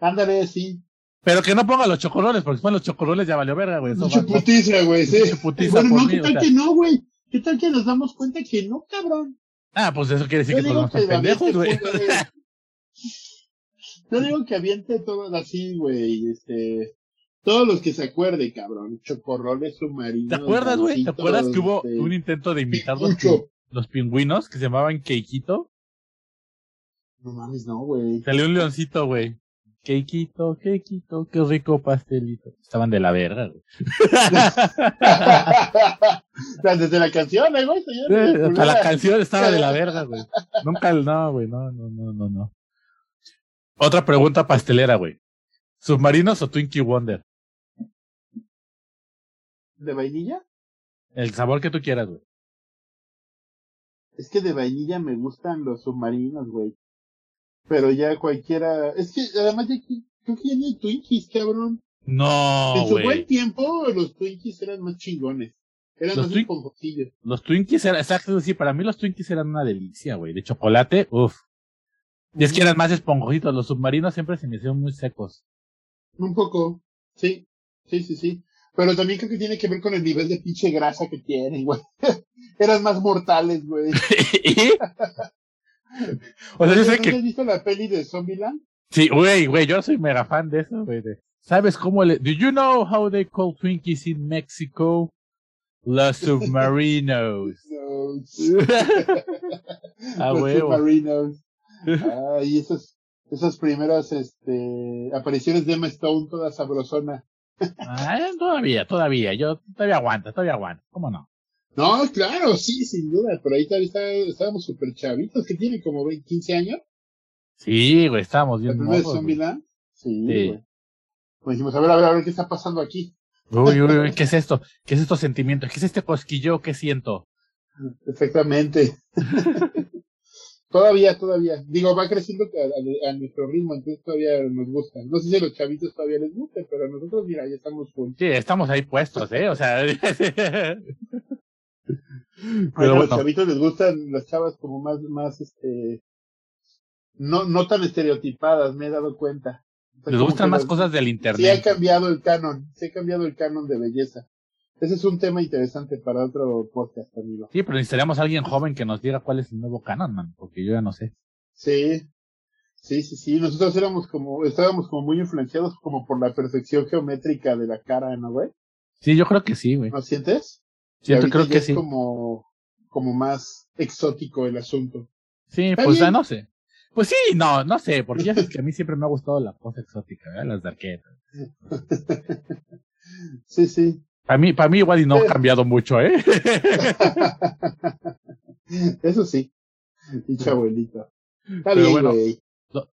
Ándale, sí. Pero que no ponga los chocorroles, porque si ponen los chocorroles ya valió verga, güey. Eso Mucha va- putiza, güey, sí. Mucha putiza Bueno, por no, mí, ¿qué o tal sea. que no, güey? ¿Qué tal que nos damos cuenta que no, cabrón? Ah, pues eso quiere decir Yo que todos están que David pendejos, se güey. Yo digo que aviente todo así, güey, este... Todos los que se acuerde, cabrón. Chocorroles submarinos. ¿Te acuerdas, güey? ¿Te acuerdas que hubo este, un intento de imitar los, los pingüinos que se llamaban Keikito? No mames, no, güey. Salió un leoncito, güey. Quequito, quequito, qué rico pastelito. Estaban de la verga, güey. Desde la canción, ¿eh, güey. Eh, Hasta la canción estaba de la verga, güey. Nunca, no, güey, no, no, no, no, no. Otra pregunta pastelera, güey. ¿Submarinos o Twinkie Wonder? ¿De vainilla? El sabor que tú quieras, güey. Es que de vainilla me gustan los submarinos, güey. Pero ya cualquiera. Es que además ya que- creo que ya ni hay Twinkies, cabrón. No, en su buen tiempo, los Twinkies eran más chingones. Eran Los más esponjosillos. Los Twinkies eran, exacto, sí, para mí los Twinkies eran una delicia, güey. De chocolate, uff. Y es que eran más esponjositos. Los submarinos siempre se me hicieron muy secos. Un poco. Sí, sí, sí, sí. Pero también creo que tiene que ver con el nivel de pinche grasa que tienen, güey. Eran más mortales, güey. ¿Y? O sea, yo sé ¿No que has visto la peli de Zombieland? Sí, güey, güey, yo soy mega fan de eso, güey. ¿Sabes cómo le... Do you know how they call Twinkies in Mexico? Los submarinos. No. Ah, Los huevo. Submarinos. Ah, y esas, esas primeras, este, apariciones de Emma Stone, toda sabrosona. Ah, todavía, todavía, yo todavía aguanta, todavía aguanta. ¿Cómo no? No, claro, sí, sin duda. Por ahí todavía está- estábamos súper chavitos, que tiene como 20, 15 años. Sí, güey, estábamos La bien primera mocos, güey. Sí, Sí. Pues dijimos, a ver, a ver, a ver qué está pasando aquí. Uy, uy, uy, ¿qué es esto? ¿Qué es estos sentimientos? ¿Qué es este cosquillo que siento? Exactamente. todavía, todavía. Digo, va creciendo a, a- a nuestro ritmo, entonces todavía nos gusta. No sé si a los chavitos todavía les gusta, pero a nosotros, mira, ya estamos full. Sí, estamos ahí puestos, ¿eh? O sea... Pero a los chavitos les gustan las chavas como más, más, este, no, no tan estereotipadas, me he dado cuenta. O sea, les gustan más las- cosas del Sí ha internet. cambiado el canon, sí ha cambiado el canon de belleza. Ese es un tema interesante para otro podcast, amigo. Sí, pero necesitaríamos a alguien joven que nos diga cuál es el nuevo canon, man, porque yo ya no sé. Sí, sí, sí, sí. Nosotros éramos como, estábamos como muy influenciados como por la perfección geométrica de la cara, ¿no, güey? Sí, yo creo que sí, güey. ¿No sientes? Y Siento, ahorita creo ya que es sí. como, como más exótico el asunto. Sí, Está pues ah, no sé. Pues sí, no, no sé, porque ya sabes que a mí siempre me ha gustado la cosa exótica, ¿verdad? Las darquetas. Sí, sí. Para mí, para mí igual y no ha Sí. cambiado mucho, ¿eh? Eso sí. Dicho abuelito. Está Pero bien, bueno, güey.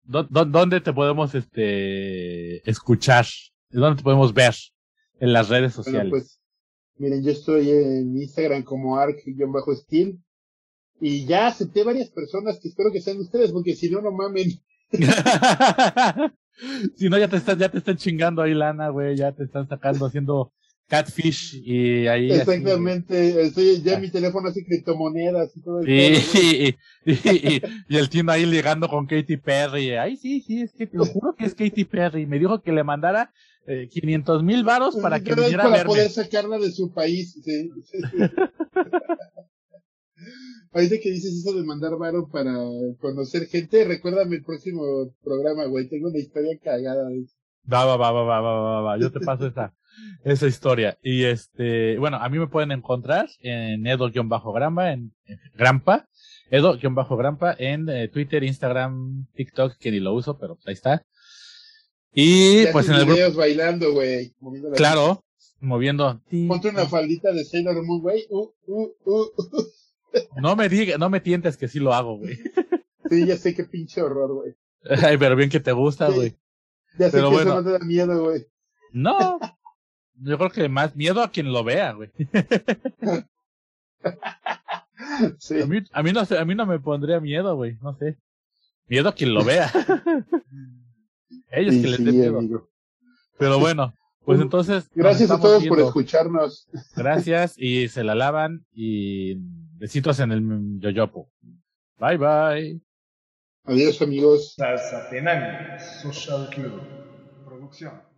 ¿Dónde te podemos este escuchar? ¿Dónde te podemos ver? En las redes Bueno, sociales. pues, miren, yo estoy en Instagram como arc-steel. Y ya acepté varias personas que espero que sean ustedes, porque si no, no mamen. si no, ya te están, ya te están chingando ahí lana, güey, ya te están sacando haciendo catfish y ahí. Exactamente. Estoy, ya mi teléfono hace criptomonedas y todo el Sí, y, y, y- y el Tino ahí ligando con Katy Perry. Ay, sí, sí, es que te lo juro que es Katy Perry. Me dijo que le mandara eh, 500 mil varos para que Pero es viniera a para verme. poder sacarla de su país. Sí. Ahorita que dices eso de mandar varo para conocer gente, recuérdame el próximo programa, güey. Tengo una historia cagada de eso. Va, va, va, va, va, va, va, va. Yo te paso esa, esa historia. Y este, bueno, a mí me pueden encontrar en Edo-Grampa, en en Grampa, Edo-Grampa en eh, Twitter, Instagram, TikTok, que ni lo uso, pero pues ahí está. Y Ya pues en el grupo, videos bailando, güey. claro, moviendo. Ponte una faldita de Sailor Moon, güey. Uh, uh, uh. No me digas, no me tientes que sí lo hago, güey. Sí, ya sé qué pinche horror, güey. Ay, pero bien que te gusta, Sí. güey. Ya sé Pero que bueno. eso no te da miedo, güey. No. Yo creo que más miedo a quien lo vea, güey. Sí. A mí, a mí no sé, a mí no me pondría miedo, güey, no sé. Miedo a quien lo vea. Ellos Sí, que les sí, dé miedo. amigo. Pero bueno, pues entonces. Gracias a todos por escucharnos. Gracias y se la lavan y besitos en el yoyopo. Bye bye. Adiós, amigos. Social Club. Producción.